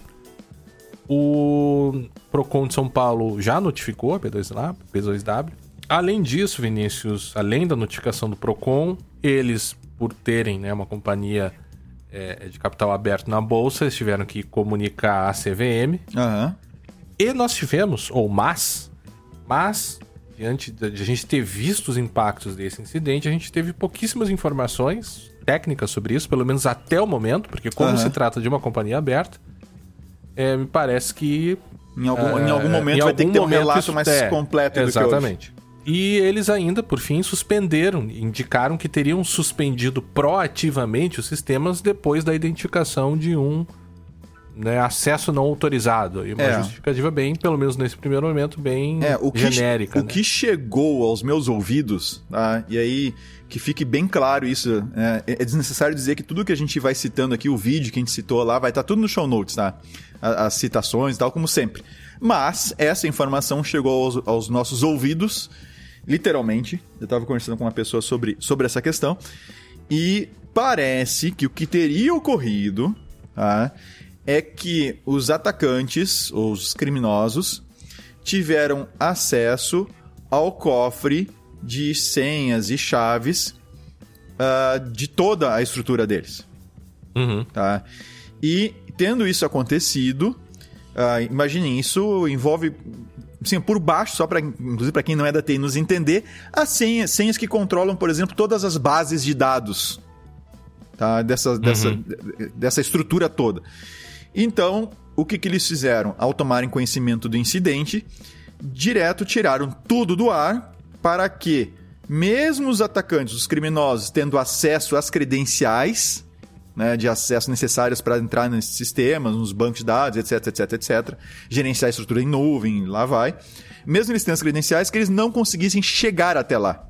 [SPEAKER 2] o Procon de São Paulo já notificou a B2W, B2W. Além disso, Vinícius, além da notificação do Procon, eles, por terem né, uma companhia é, de capital aberto na bolsa, eles tiveram que comunicar à CVM.
[SPEAKER 3] Aham.
[SPEAKER 2] E nós tivemos, ou mas, mas, diante de a gente ter visto os impactos desse incidente, a gente teve pouquíssimas informações técnicas sobre isso, pelo menos até o momento, porque como
[SPEAKER 3] Aham.
[SPEAKER 2] se trata de uma companhia aberta, é, me parece que
[SPEAKER 3] Em algum, em
[SPEAKER 2] é,
[SPEAKER 3] algum momento
[SPEAKER 2] em
[SPEAKER 3] vai ter que
[SPEAKER 2] algum
[SPEAKER 3] ter um relato mais
[SPEAKER 2] é,
[SPEAKER 3] completo do que hoje.
[SPEAKER 2] E eles ainda, por fim, suspenderam, indicaram que teriam suspendido proativamente os sistemas depois da identificação de um né, acesso não autorizado. E uma
[SPEAKER 3] É.
[SPEAKER 2] justificativa bem, pelo menos nesse primeiro momento, bem
[SPEAKER 3] É, o que,
[SPEAKER 2] genérica.
[SPEAKER 3] o
[SPEAKER 2] né?
[SPEAKER 3] que chegou aos meus ouvidos, tá? e aí que fique bem claro isso, é, é desnecessário dizer que tudo que a gente vai citando aqui, o vídeo que a gente citou lá, vai estar tudo no show notes, tá? A- As citações e tal, como sempre. Mas essa informação chegou aos, aos nossos ouvidos, literalmente. Eu estava conversando com uma pessoa sobre, sobre essa questão, e parece que o que teria ocorrido, tá? É que os atacantes, ou os criminosos, tiveram acesso ao cofre de senhas e chaves ah, de toda a estrutura deles.
[SPEAKER 2] Uhum.
[SPEAKER 3] Tá? E tendo isso acontecido, ah, imaginem, isso envolve, assim, por baixo, só para inclusive para quem não é da TI nos entender, as senhas, senhas que controlam, por exemplo, todas as bases de dados tá? dessa, dessa, dessa estrutura toda. Então, o que, que eles fizeram? Ao tomarem conhecimento do incidente, direto tiraram tudo do ar para que, mesmo os atacantes, os criminosos, tendo acesso às credenciais né, de acesso necessárias para entrar nesses sistemas, nos bancos de dados, etc, etc, etc, gerenciar a estrutura em nuvem, lá vai. Mesmo eles tendo as credenciais, que eles não conseguissem chegar até lá.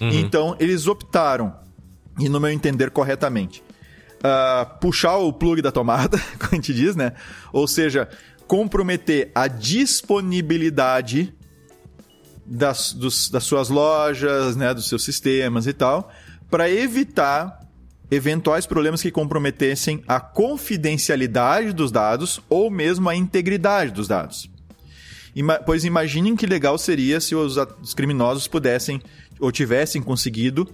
[SPEAKER 3] Então, eles optaram, e no meu entender corretamente, ah, puxar o plug da tomada, como a gente diz, né? Ou seja, comprometer a disponibilidade das, dos- das suas lojas, né, dos seus sistemas e tal, para evitar eventuais problemas que comprometessem a confidencialidade dos dados ou mesmo a integridade dos dados. Ima- pois imaginem que legal seria se os, os criminosos pudessem ou tivessem conseguido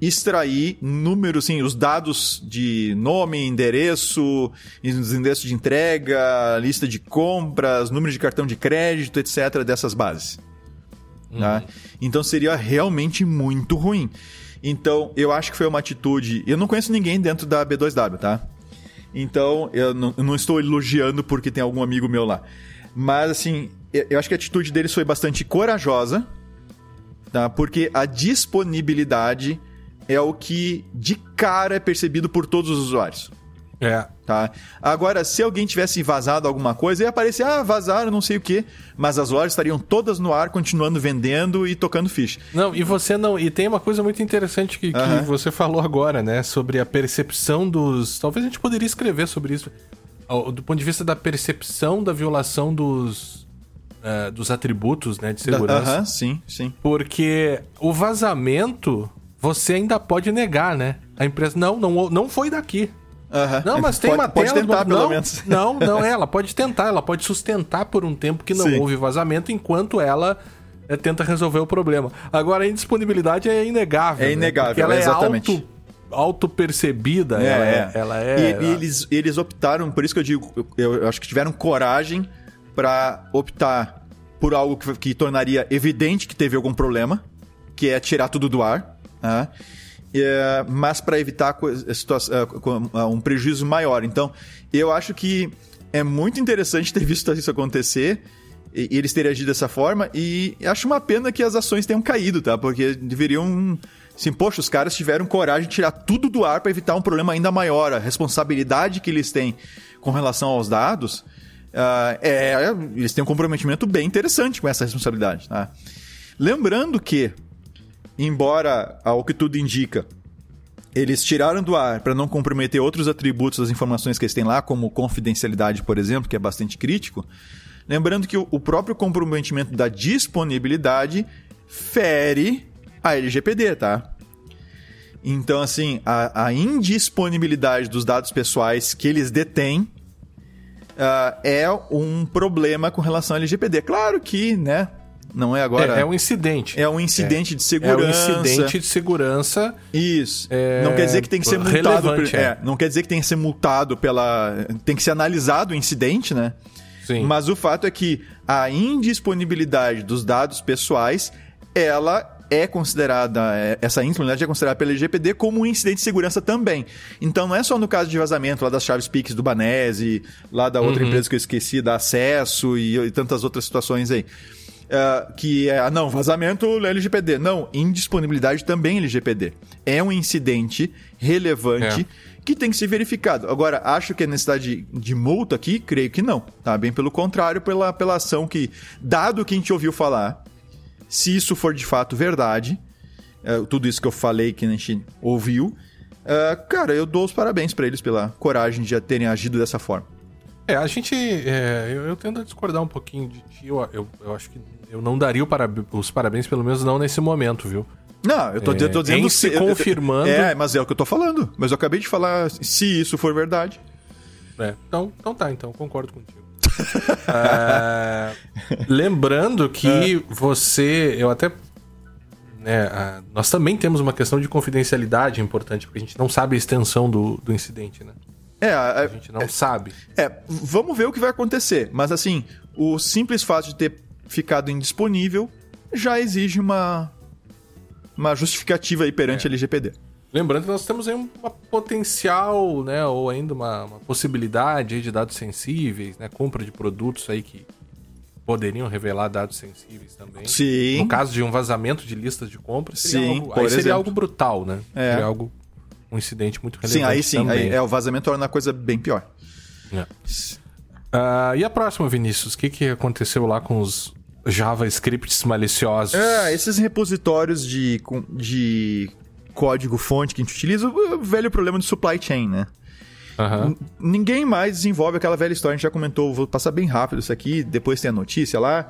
[SPEAKER 3] extrair números, sim, os dados de nome, endereço, os endereços de entrega, lista de compras, número de cartão de crédito, etc., dessas bases. tá? Então seria realmente muito ruim. Então, eu acho que foi uma atitude. Eu não conheço ninguém dentro da B2W, tá? Então, eu não, eu não estou elogiando porque tem algum amigo meu lá. Mas, assim, eu acho que a atitude deles foi bastante corajosa, tá? Porque a disponibilidade é o que de cara é percebido por todos os usuários.
[SPEAKER 2] É.
[SPEAKER 3] Tá? Agora, se alguém tivesse vazado alguma coisa, ia aparecer, ah, vazaram, não sei o quê. Mas as lojas estariam todas no ar, continuando vendendo e tocando ficha.
[SPEAKER 2] Não, e você não. E tem uma coisa muito interessante que, que você falou agora, né? Sobre a percepção dos. Talvez a gente poderia escrever sobre isso. Do ponto de vista da percepção da violação dos. eh, dos atributos, né? De segurança.
[SPEAKER 3] Aham, sim, sim.
[SPEAKER 2] Porque o vazamento você ainda pode negar, né? A empresa. Não, não, não foi daqui.
[SPEAKER 3] Aham.
[SPEAKER 2] Não, mas tem
[SPEAKER 3] pode,
[SPEAKER 2] uma
[SPEAKER 3] Pode
[SPEAKER 2] tela.
[SPEAKER 3] tentar,
[SPEAKER 2] não,
[SPEAKER 3] pelo menos.
[SPEAKER 2] Não, não, ela pode tentar, ela pode sustentar por um tempo que não
[SPEAKER 3] Sim.
[SPEAKER 2] houve vazamento enquanto ela eh, tenta resolver o problema. Agora, a indisponibilidade é inegável.
[SPEAKER 3] É
[SPEAKER 2] né?
[SPEAKER 3] inegável,
[SPEAKER 2] Porque ela
[SPEAKER 3] exatamente.
[SPEAKER 2] é auto, auto-percebida.
[SPEAKER 3] É,
[SPEAKER 2] ela é.
[SPEAKER 3] é.
[SPEAKER 2] Ela é
[SPEAKER 3] E, e eles, eles optaram, por isso que eu digo, eu, eu acho que tiveram coragem pra optar por algo que, que tornaria evidente que teve algum problema, que é tirar tudo do ar, né? É, mas para evitar situa- é, co- um prejuízo maior. Então, eu acho que é muito interessante ter visto isso acontecer e, eles terem agido dessa forma. E acho uma pena que as ações tenham caído, tá? Porque deveriam. Assim, poxa, os caras tiveram coragem de tirar tudo do ar para evitar um problema ainda maior. A responsabilidade que eles têm com relação aos dados. ah, é, eles têm um comprometimento bem interessante com essa responsabilidade. Tá? Lembrando que, embora, ao que tudo indica, eles tiraram do ar para não comprometer outros atributos das informações que eles têm lá, como confidencialidade, por exemplo, que é bastante crítico. Lembrando que o próprio comprometimento da disponibilidade fere a LGPD, tá? Então, assim, a, a indisponibilidade dos dados pessoais que eles detêm uh, é um problema com relação ao LGPD. Claro que, né? Não é agora.
[SPEAKER 2] É, é um incidente.
[SPEAKER 3] É um incidente é. de segurança.
[SPEAKER 2] É um incidente de segurança.
[SPEAKER 3] Isso. É... Não quer dizer que tem que ser multado. Por... É. Não quer dizer que tem que ser multado pela. Tem que ser analisado o incidente, né? Sim. Mas o fato é que a indisponibilidade dos dados pessoais, ela é considerada, é, essa indisponibilidade é considerada pela LGPD como um incidente de segurança também. Então não é só no caso de vazamento lá das chaves PIX do Banese, lá da outra uhum. empresa que eu esqueci, da Acesso e, e tantas outras situações aí. Uh, que é, ah, não, vazamento LGPD. Não, indisponibilidade também LGPD. É um incidente relevante é. que tem que ser verificado. Agora, acho que a necessidade de, de multa aqui, creio que não. Tá? Bem pelo contrário, pela, pela ação que, dado que a gente ouviu falar, se isso for de fato verdade, uh, tudo isso que eu falei que a gente ouviu, uh, cara, eu dou os parabéns para eles pela coragem de terem agido dessa forma.
[SPEAKER 2] É, a gente. É, eu, eu, tento discordar um pouquinho de ti. Eu, eu, eu acho que eu não daria os parabéns, pelo menos não nesse momento, viu?
[SPEAKER 3] Não, eu tô, é, eu tô dizendo...
[SPEAKER 2] se confirmando...
[SPEAKER 3] É, mas é o que eu tô falando. Mas eu acabei de falar se isso for verdade.
[SPEAKER 2] É, então, então tá, então, concordo contigo. é, lembrando que é. você... Eu até... Né, nós também temos uma questão de confidencialidade importante, porque a gente não sabe a extensão do, do incidente, né?
[SPEAKER 3] É,
[SPEAKER 2] a, a gente não
[SPEAKER 3] é,
[SPEAKER 2] sabe.
[SPEAKER 3] É, vamos ver o que vai acontecer. Mas assim, o simples fato de ter ficado indisponível, já exige uma, uma justificativa aí perante é. a LGPD.
[SPEAKER 2] Lembrando que nós temos aí uma potencial, né, ou ainda uma, uma possibilidade de dados sensíveis, né, compra de produtos aí que poderiam revelar dados sensíveis também.
[SPEAKER 3] Sim.
[SPEAKER 2] No caso de um vazamento de listas de compra, seria, sim, algo, aí seria algo brutal, né? É. Seria algo, um incidente muito relevante
[SPEAKER 3] Sim, aí sim, também. aí é, o vazamento torna a coisa bem pior.
[SPEAKER 2] É. Uh, e a próxima, Vinícius? O que, que aconteceu lá com os JavaScripts maliciosos.
[SPEAKER 3] É, esses repositórios de, de código-fonte que a gente utiliza, o velho problema de supply chain, né? Uhum. Ninguém mais desenvolve aquela velha história, a gente já comentou, vou passar bem rápido isso aqui, depois tem a notícia lá.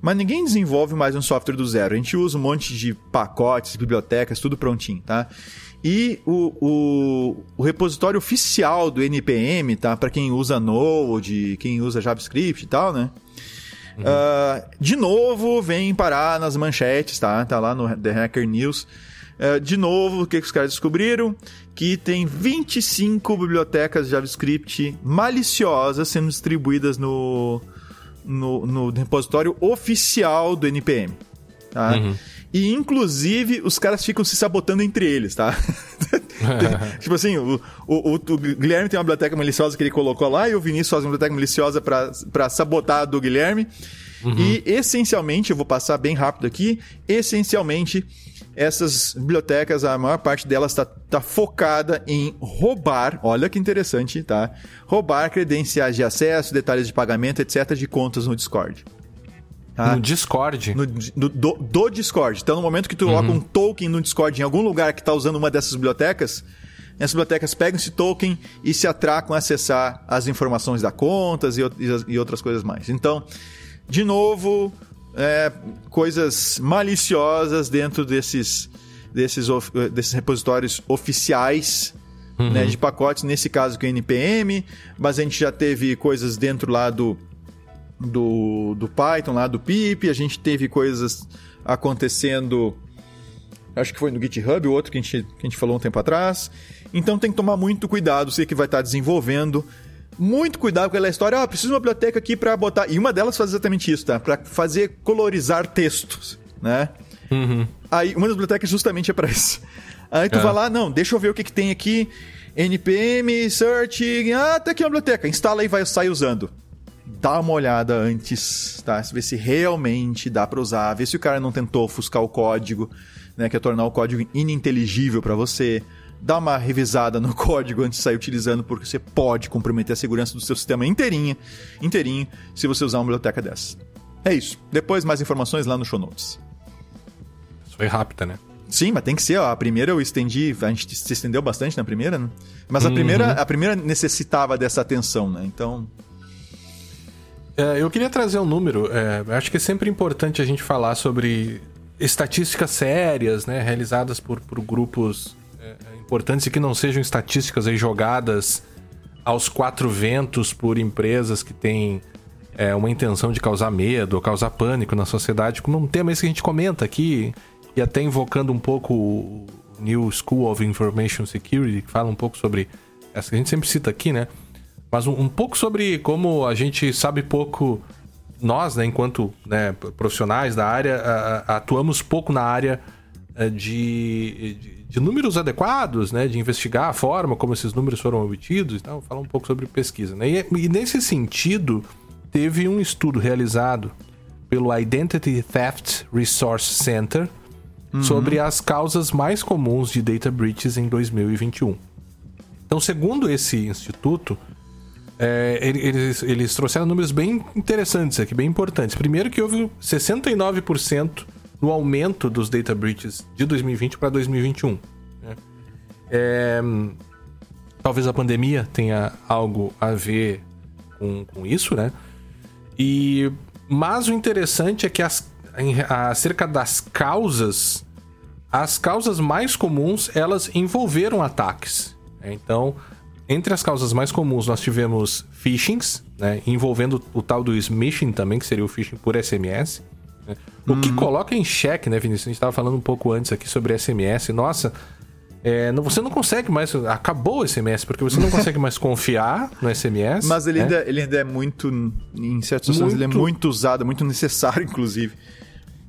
[SPEAKER 3] Mas ninguém desenvolve mais um software do zero. A gente usa um monte de pacotes, bibliotecas, tudo prontinho, tá? E o, o, o repositório oficial do NPM, tá? Para quem usa Node, quem usa JavaScript e tal, né? Uhum. Uh, de novo, vem parar nas manchetes, tá? Tá lá no The Hacker News. Uh, de novo, o que, que os caras descobriram? Que tem 25 bibliotecas JavaScript maliciosas sendo distribuídas no, no, no repositório oficial do NPM. Tá? Uhum. E, inclusive, os caras ficam se sabotando entre eles, tá? tipo assim, o, o, o, Guilherme tem uma biblioteca maliciosa que ele colocou lá e o Vinícius faz uma biblioteca maliciosa para sabotar a do Guilherme. Uhum. E, essencialmente, eu vou passar bem rápido aqui, essencialmente, essas bibliotecas, a maior parte delas está tá focada em roubar, olha que interessante, tá? Roubar credenciais de acesso, detalhes de pagamento, etc., de contas no Discord.
[SPEAKER 2] Tá? No Discord?
[SPEAKER 3] No, no, do, do, Discord. Então, no momento que tu coloca uhum. um token no Discord em algum lugar que está usando uma dessas bibliotecas, essas bibliotecas pegam esse token e se atracam a acessar as informações da contas e, e, e outras coisas mais. Então, de novo, é, coisas maliciosas dentro desses, desses, desses repositórios oficiais uhum. né, de pacotes, nesse caso que é o NPM, mas a gente já teve coisas dentro lá do do, do Python, lá do pip, a gente teve coisas acontecendo, acho que foi no GitHub, o outro que a gente, que a gente falou um tempo atrás. Então tem que tomar muito cuidado, você que vai estar desenvolvendo. Muito cuidado com aquela história, ah, preciso de uma biblioteca aqui para botar. E uma delas faz exatamente isso, tá? Para fazer colorizar textos, né? Uhum. Aí, uma das bibliotecas justamente é para isso. Aí tu é. vai lá, não, deixa eu ver o que, que tem aqui. NPM, search, ah, tá aqui uma biblioteca, instala e vai sair usando dá uma olhada antes, tá? Ver se realmente dá para usar, ver se o cara não tentou ofuscar o código, né? Que é tornar o código ininteligível para você. Dá uma revisada no código antes de sair utilizando, porque você pode comprometer a segurança do seu sistema inteirinha, inteirinho, se você usar uma biblioteca dessa. É isso. Depois mais informações lá no show notes.
[SPEAKER 2] Isso foi rápida, né?
[SPEAKER 3] Sim, mas tem que ser, ó. A primeira eu estendi, a gente se estendeu bastante na primeira, né? Mas a uhum. primeira, a primeira necessitava dessa atenção, né? Então,
[SPEAKER 2] eu queria trazer um número. É, acho que é sempre importante a gente falar sobre estatísticas sérias, né, realizadas por, por grupos é, importantes e que não sejam estatísticas aí jogadas aos quatro ventos por empresas que têm é, uma intenção de causar medo ou causar pânico na sociedade, como um tema esse que a gente comenta aqui, e até invocando um pouco o New School of Information Security, que fala um pouco sobre. Essa que a gente sempre cita aqui, né? Mas um, um pouco sobre como a gente sabe pouco. Nós, né, enquanto né, profissionais da área, a, a, atuamos pouco na área a, de, de, de, números adequados, né? De investigar a forma como esses números foram obtidos e tal. Falar um pouco sobre pesquisa. Né? E, e nesse sentido teve um estudo realizado pelo Identity Theft Resource Center uhum. sobre as causas mais comuns de data breaches em 2021. Então, segundo esse instituto, é, eles, eles trouxeram números bem interessantes aqui, bem importantes. Primeiro que houve 69% no aumento dos data breaches de 2020 para 2021. Né? É, talvez a pandemia tenha algo a ver com, com isso, né? E mas o interessante é que as, acerca das causas, as causas mais comuns elas envolveram ataques. Né? Então, entre as causas mais comuns nós tivemos phishings, né? envolvendo o tal do smishing também, que seria o phishing por SMS. Né? O uhum. que coloca em xeque, né, Vinícius? A gente estava falando um pouco antes aqui sobre SMS. Nossa, é, não, você não consegue mais. Acabou o SMS, porque você não consegue mais confiar no SMS.
[SPEAKER 3] Mas ele, né? ainda, ele ainda é muito. Em certas situações, ele é muito usado, muito necessário, inclusive.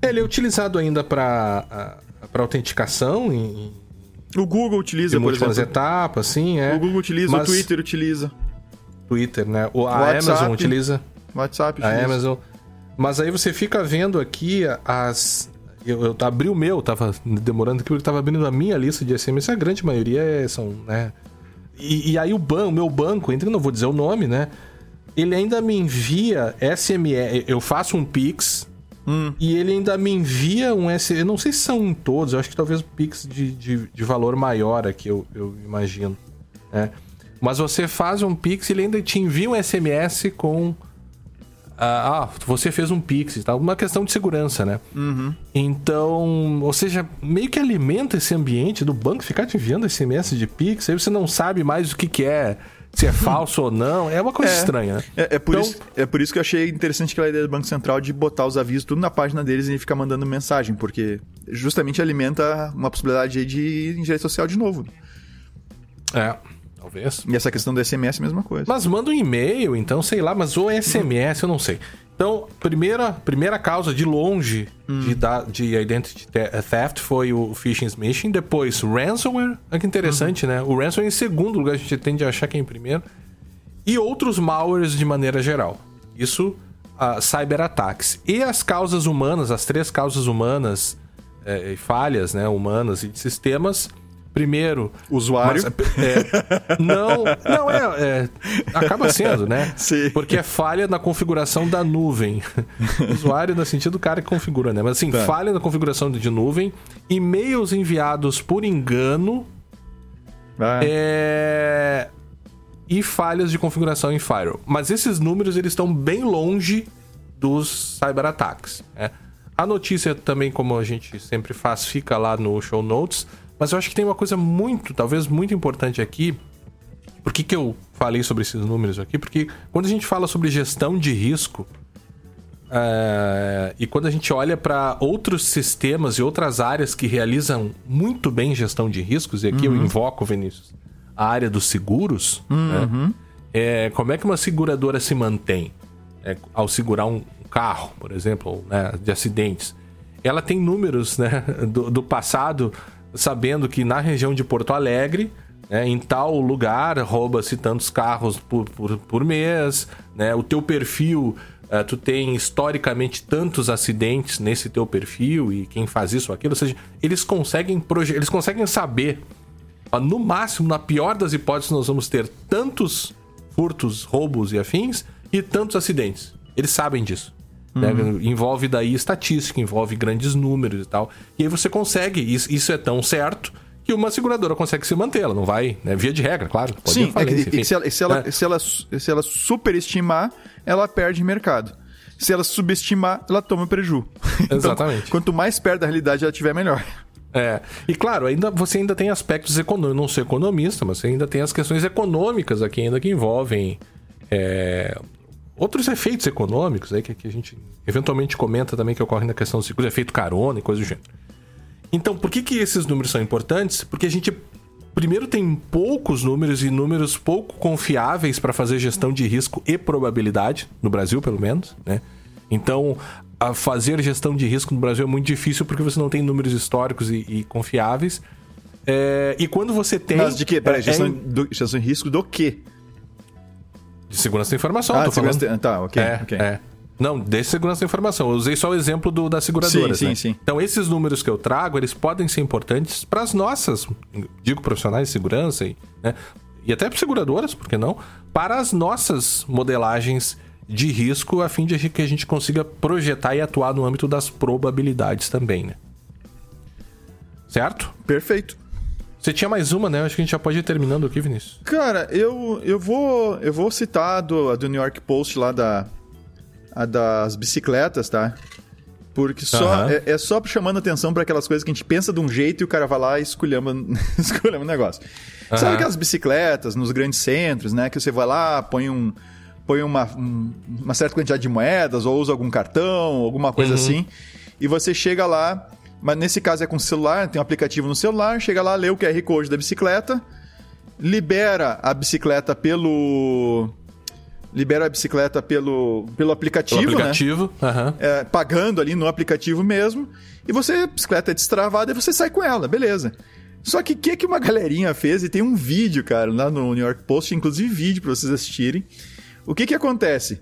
[SPEAKER 2] Ele é utilizado ainda para autenticação. Em,
[SPEAKER 3] o Google utiliza, por exemplo.
[SPEAKER 2] etapas, sim, é.
[SPEAKER 3] O Google utiliza, Mas... o Twitter utiliza.
[SPEAKER 2] Twitter, né? O, a WhatsApp, Amazon utiliza.
[SPEAKER 3] WhatsApp
[SPEAKER 2] utiliza. A Amazon. Mas aí você fica vendo aqui as, eu, eu abri o meu, tava demorando aqui, porque tava abrindo a minha lista de SMS, a grande maioria é, são, né? E, e aí o banco, meu banco, entre não vou dizer o nome, né? Ele ainda me envia SMS, eu faço um Pix, hum. e ele ainda me envia um SMS, eu não sei se são todos, eu acho que talvez Pix de, de, de valor maior aqui, eu, eu imagino, né? Mas você faz um Pix e ele ainda te envia um SMS com ah, ah, você fez um Pix e tal, uma questão de segurança, né?
[SPEAKER 3] Uhum.
[SPEAKER 2] Então, ou seja, meio que alimenta esse ambiente do banco ficar te enviando SMS de Pix, aí você não sabe mais o que, que é, se é falso ou não, é uma coisa é, estranha, né?
[SPEAKER 3] É, é, por então, isso, é por isso que eu achei interessante aquela ideia do Banco Central de botar os avisos tudo na página deles e ficar mandando mensagem, porque justamente alimenta uma possibilidade de engenharia social de novo.
[SPEAKER 2] É. Talvez.
[SPEAKER 3] E essa questão do SMS é a mesma coisa.
[SPEAKER 2] Mas manda um e-mail, então, sei lá, mas ou SMS, eu não sei. Então, primeira, primeira causa de longe hum. de, de identity theft foi o phishing smishing. Depois, ransomware. Olha que interessante, uhum. né? O ransomware em segundo lugar, a gente tende a achar que é em primeiro. E outros malwares de maneira geral. Isso, uh, cyberataques. E as causas humanas, as três causas humanas, é, falhas né, humanas e de sistemas Primeiro.
[SPEAKER 3] Usuário.
[SPEAKER 2] Mas, é, não, não é, é, Acaba sendo, né?
[SPEAKER 3] Sim.
[SPEAKER 2] Porque é falha na configuração da nuvem. Usuário no sentido do cara que configura, né? Mas assim, tá. falha na configuração de nuvem, e-mails enviados por engano. Ah. É, e falhas de configuração em firewall. Mas esses números eles estão bem longe dos cyberataques. Né? A notícia também, como a gente sempre faz, fica lá no show notes. Mas eu acho que tem uma coisa muito, talvez muito importante aqui. Por que, que eu falei sobre esses números aqui? Porque quando a gente fala sobre gestão de risco, é, e quando a gente olha para outros sistemas e outras áreas que realizam muito bem gestão de riscos, e aqui uhum. eu invoco, Vinícius, a área dos seguros, né? uhum. né? é, como é que uma seguradora se mantém é, ao segurar um carro, por exemplo, né, de acidentes? Ela tem números né, do, do passado sabendo que na região de Porto Alegre, né, em tal lugar, rouba-se tantos carros por, por, por mês, né, o teu perfil, uh, tu tem historicamente tantos acidentes nesse teu perfil e quem faz isso ou aquilo, ou seja, eles conseguem, eles conseguem saber, uh, no máximo, na pior das hipóteses, nós vamos ter tantos furtos, roubos e afins e tantos acidentes. Eles sabem disso. Né? Uhum. Envolve daí estatística, envolve grandes números e tal. E aí você consegue, isso, isso é tão certo que uma seguradora consegue se manter, ela não vai, né? Via de regra, claro.
[SPEAKER 3] Sim, é que, se, ela, se, ela, é. se, ela, se ela superestimar, ela perde mercado. Se ela subestimar, ela toma preju.
[SPEAKER 2] Então, Exatamente.
[SPEAKER 3] Quanto mais perto da realidade ela tiver, melhor.
[SPEAKER 2] É. E claro, ainda, você ainda tem aspectos econômicos. Não sou economista, mas você ainda tem as questões econômicas aqui ainda que envolvem é, outros efeitos econômicos aí que, que, a gente eventualmente comenta também que ocorrem na questão do seguro, efeito carona e coisa do gênero. Então, por que, que esses números são importantes? Porque a gente primeiro tem poucos números e números pouco confiáveis para fazer gestão de risco e probabilidade, no Brasil pelo menos, né? Então, a fazer gestão de risco no Brasil é muito difícil porque você não tem números históricos e, e confiáveis. É, e quando você tem.
[SPEAKER 3] Mas de quê? Peraí, é, gestão, é... do, gestão de risco do quê?
[SPEAKER 2] De segurança da informação, ah, tô falando.
[SPEAKER 3] De... Tá, ok.
[SPEAKER 2] É,
[SPEAKER 3] okay.
[SPEAKER 2] é. Não, de segurança da informação. Eu usei só o exemplo do, da seguradora.
[SPEAKER 3] Sim,
[SPEAKER 2] né?
[SPEAKER 3] sim, sim.
[SPEAKER 2] Então, esses números que eu trago, eles podem ser importantes para as nossas, digo, profissionais de segurança e, né? e até para seguradoras, por que não? Para as nossas modelagens de risco, a fim de que a gente consiga projetar e atuar no âmbito das probabilidades também, né? Certo?
[SPEAKER 3] Perfeito.
[SPEAKER 2] Você tinha mais uma, né? Acho que a gente já pode ir terminando aqui, Vinícius.
[SPEAKER 3] Cara, eu, eu, vou, eu vou citar a do, a do New York Post lá da, a das bicicletas, tá? Porque só, uhum. é, é, só chamando atenção para aquelas coisas que a gente pensa de um jeito e o cara vai lá e esculhamba o negócio. Uhum. Sabe aquelas bicicletas nos grandes centros, né? Que você vai lá, põe um põe uma, um, uma certa quantidade de moedas ou usa algum cartão, alguma coisa uhum. assim, e você chega lá, mas nesse caso é com celular, tem um aplicativo no celular, chega lá, lê o QR Code da bicicleta, libera a bicicleta pelo libera a bicicleta pelo, pelo aplicativo, pelo
[SPEAKER 2] aplicativo
[SPEAKER 3] né? Uhum. É, pagando ali no aplicativo mesmo. E você, a bicicleta é destravada e você sai com ela, beleza. Só que o que, que uma galerinha fez? E tem um vídeo, cara, lá no New York Post, inclusive vídeo para vocês assistirem. O que que acontece?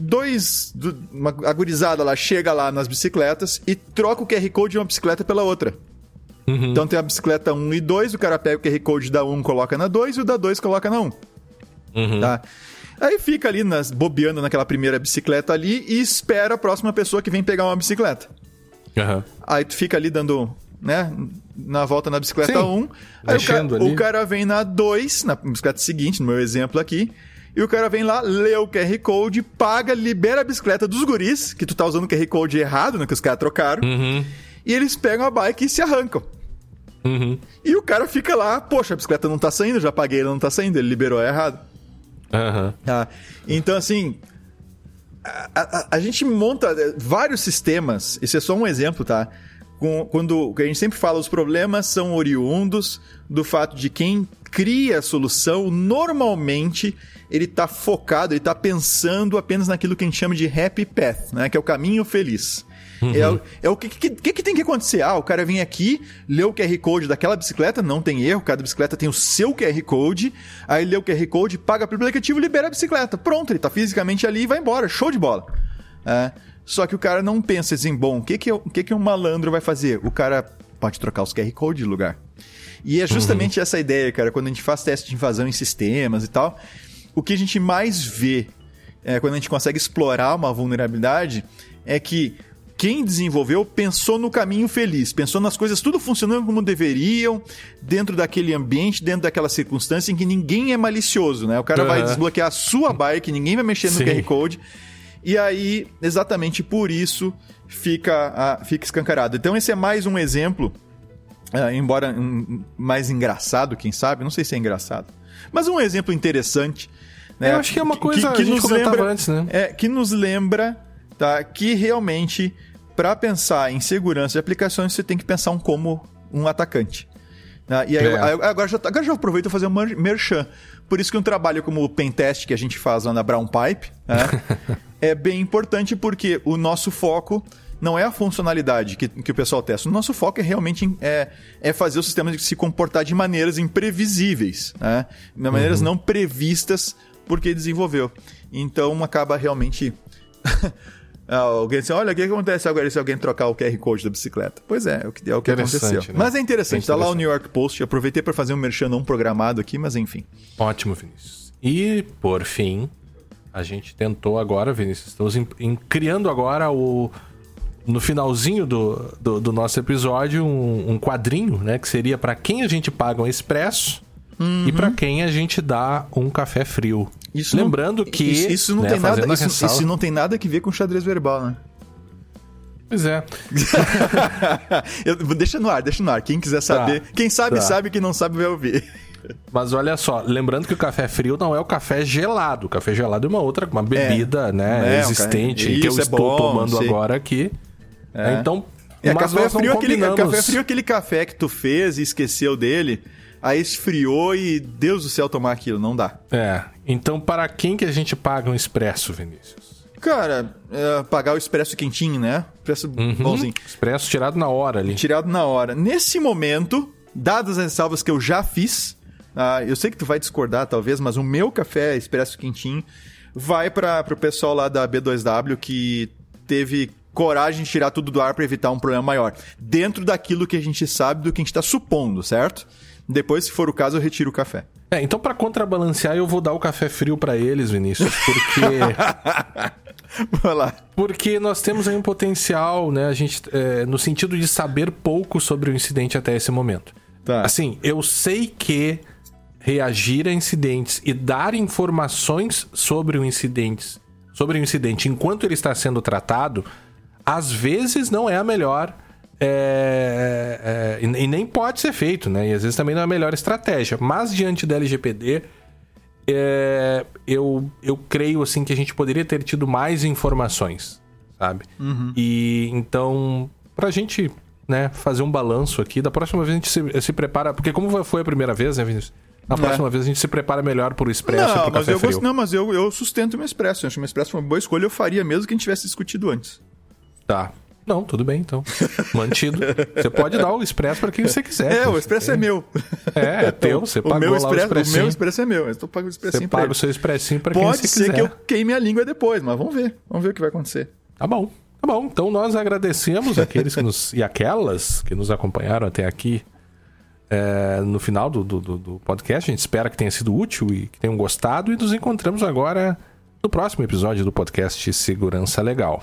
[SPEAKER 3] Dois, uma agorizada lá chega lá nas bicicletas e troca o QR Code de uma bicicleta pela outra. Uhum. Então tem a bicicleta 1 e 2, o cara pega o QR Code da 1, coloca na 2 e o da 2 coloca na 1. Uhum. Tá? Aí fica ali nas, bobeando naquela primeira bicicleta ali e espera a próxima pessoa que vem pegar uma bicicleta.
[SPEAKER 2] Uhum.
[SPEAKER 3] Aí tu fica ali dando, né, na volta na bicicleta Sim, 1. Aí o cara, o cara, vem na 2, na bicicleta seguinte, no meu exemplo aqui. E o cara vem lá, lê o QR Code, paga, libera a bicicleta dos guris, que tu tá usando o QR Code errado, né, que os caras trocaram.
[SPEAKER 2] Uhum.
[SPEAKER 3] E eles pegam a bike e se arrancam.
[SPEAKER 2] Uhum.
[SPEAKER 3] E o cara fica lá, poxa, a bicicleta não tá saindo, já paguei, ela não tá saindo, ele liberou errado.
[SPEAKER 2] Uhum.
[SPEAKER 3] Ah, então, assim, a, a, a, gente monta eh, vários sistemas, esse é só um exemplo, tá? Quando a gente sempre fala, os problemas são oriundos do fato de quem cria a solução, normalmente ele está focado, ele está pensando apenas naquilo que a gente chama de happy path, né? Que é o caminho feliz. Uhum. É, é, o que, que, que, tem que acontecer? Ah, o cara vem aqui, lê o QR Code daquela bicicleta, não tem erro, cada bicicleta tem o seu QR Code, aí lê o QR Code, paga pelo aplicativo, libera a bicicleta. Pronto, ele está fisicamente ali e vai embora, show de bola. É, só que o cara não pensa assim, bom, o que, que, o que, que um malandro vai fazer? O cara pode trocar os QR Code de lugar. E é justamente uhum. essa ideia, cara, quando a gente faz teste de invasão em sistemas e tal, o que a gente mais vê é, quando a gente consegue explorar uma vulnerabilidade é que quem desenvolveu pensou no caminho feliz, pensou nas coisas tudo funcionando como deveriam, dentro daquele ambiente, dentro daquela circunstância em que ninguém é malicioso, né? O cara uhum. vai desbloquear a sua bike, ninguém vai mexer no Sim. QR Code. E aí, exatamente por isso, fica, a, fica escancarado. Então, esse é mais um exemplo, uh, embora um, mais engraçado, quem sabe, não sei se é engraçado, mas um exemplo interessante. Né?
[SPEAKER 2] Eu acho que é uma coisa que, que, que nos lembra, antes, né?
[SPEAKER 3] É, que nos lembra tá, que realmente para pensar em segurança de aplicações, você tem que pensar um como um atacante. Né? E aí, é. agora, já, agora já aproveito para fazer um merchan. Por isso que um trabalho como o Pentest que a gente faz lá na Brown Pipe né, é bem importante porque o nosso foco não é a funcionalidade que, que o pessoal testa. O nosso foco é realmente é, é fazer o sistema se comportar de maneiras imprevisíveis, né? de maneiras uhum. não previstas porque desenvolveu. Então acaba realmente Ah, alguém assim, olha, o que acontece agora se alguém trocar o QR Code da bicicleta? Pois é, é o que, é o que aconteceu. Né? Mas é interessante, é interessante, tá lá o New York Post. Aproveitei para fazer um merchan não programado aqui, mas enfim.
[SPEAKER 2] Ótimo, Vinícius. E, por fim, a gente tentou agora, Vinícius, estamos em, em, criando agora o. No finalzinho do, do, do nosso episódio, um, um, quadrinho, né? Que seria para quem a gente paga um expresso uhum. e para quem a gente dá um café frio. Isso Lembrando
[SPEAKER 3] não,
[SPEAKER 2] que.
[SPEAKER 3] Isso, isso não
[SPEAKER 2] né,
[SPEAKER 3] tem nada. Isso, isso, não tem nada que ver com xadrez verbal, né?
[SPEAKER 2] Pois é.
[SPEAKER 3] Eu- deixa no ar, deixa no ar. Quem quiser saber, quem sabe,
[SPEAKER 2] tá.
[SPEAKER 3] sabe, quem não sabe vai ouvir.
[SPEAKER 2] Mas olha só, lembrando que o café frio não é o café gelado. O café gelado é uma outra, uma bebida, né,
[SPEAKER 3] É,
[SPEAKER 2] existente, que eu
[SPEAKER 3] é
[SPEAKER 2] estou
[SPEAKER 3] bom,
[SPEAKER 2] tomando
[SPEAKER 3] sim.
[SPEAKER 2] agora aqui.
[SPEAKER 3] É.
[SPEAKER 2] Então,
[SPEAKER 3] É,
[SPEAKER 2] mas
[SPEAKER 3] café
[SPEAKER 2] nós não
[SPEAKER 3] frio, aquele, café frio é aquele café que tu fez e esqueceu dele, aí esfriou e Deus do céu tomar aquilo, não dá.
[SPEAKER 2] É. Então, para quem que a gente paga um expresso, Vinícius?
[SPEAKER 3] Cara, é, pagar o expresso quentinho, né? Expresso
[SPEAKER 2] Uhum.
[SPEAKER 3] bonzinho.
[SPEAKER 2] Expresso tirado na hora ali.
[SPEAKER 3] Tirado na hora. Nesse momento, dadas as ressalvas que eu já fiz, ah, eu sei que tu vai discordar talvez, mas o meu café expresso quentinho vai para pro pessoal lá da B2W que teve coragem de tirar tudo do ar para evitar um problema maior. Dentro daquilo que a gente sabe, do que a gente está supondo, certo? Depois, se for o caso, eu retiro o café.
[SPEAKER 2] É, então para contrabalancear, eu vou dar o café frio para eles, Vinícius, porque
[SPEAKER 3] Vai lá.
[SPEAKER 2] porque nós temos aí um potencial, né, a gente é, no sentido de saber pouco sobre o incidente até esse momento.
[SPEAKER 3] Tá.
[SPEAKER 2] Assim, eu sei que reagir a incidentes e dar informações sobre o incidente, sobre o incidente enquanto ele está sendo tratado, às vezes não é a melhor é, é, e e nem pode ser feito, né? E às vezes também não é a melhor estratégia. Mas diante da LGPD, é, eu, eu creio assim que a gente poderia ter tido mais informações, sabe? E então, pra gente né, fazer um balanço aqui, da próxima vez a gente se, se prepara, porque como foi a primeira vez, né, Vinícius? Na próxima vez a gente se prepara melhor pro expresso e
[SPEAKER 3] Não,
[SPEAKER 2] pro
[SPEAKER 3] mas
[SPEAKER 2] café
[SPEAKER 3] eu, gosto, não, mas eu, eu sustento o meu expresso. Eu acho que o meu expresso foi uma boa escolha. Eu faria mesmo que a gente tivesse discutido antes.
[SPEAKER 2] Tá. Não, tudo bem, então. Mantido. Você pode dar o expresso pra quem você quiser.
[SPEAKER 3] É, o expresso é meu.
[SPEAKER 2] É, é teu. Você
[SPEAKER 3] o
[SPEAKER 2] pagou
[SPEAKER 3] meu
[SPEAKER 2] o
[SPEAKER 3] expresso, o
[SPEAKER 2] expressinho.
[SPEAKER 3] meu expresso é meu. Eu tô pagando o
[SPEAKER 2] Você
[SPEAKER 3] expressinho pra
[SPEAKER 2] paga o seu expressinho pra quem
[SPEAKER 3] Pode
[SPEAKER 2] você
[SPEAKER 3] ser
[SPEAKER 2] quiser.
[SPEAKER 3] que eu queime a língua depois, mas vamos ver. Vamos ver o que vai acontecer.
[SPEAKER 2] Tá bom. Tá bom. Então nós agradecemos aqueles que nos, e aquelas que nos acompanharam até aqui é, no final do, do- do podcast. A gente espera que tenha sido útil e que tenham gostado. E nos encontramos agora no próximo episódio do podcast Segurança Legal.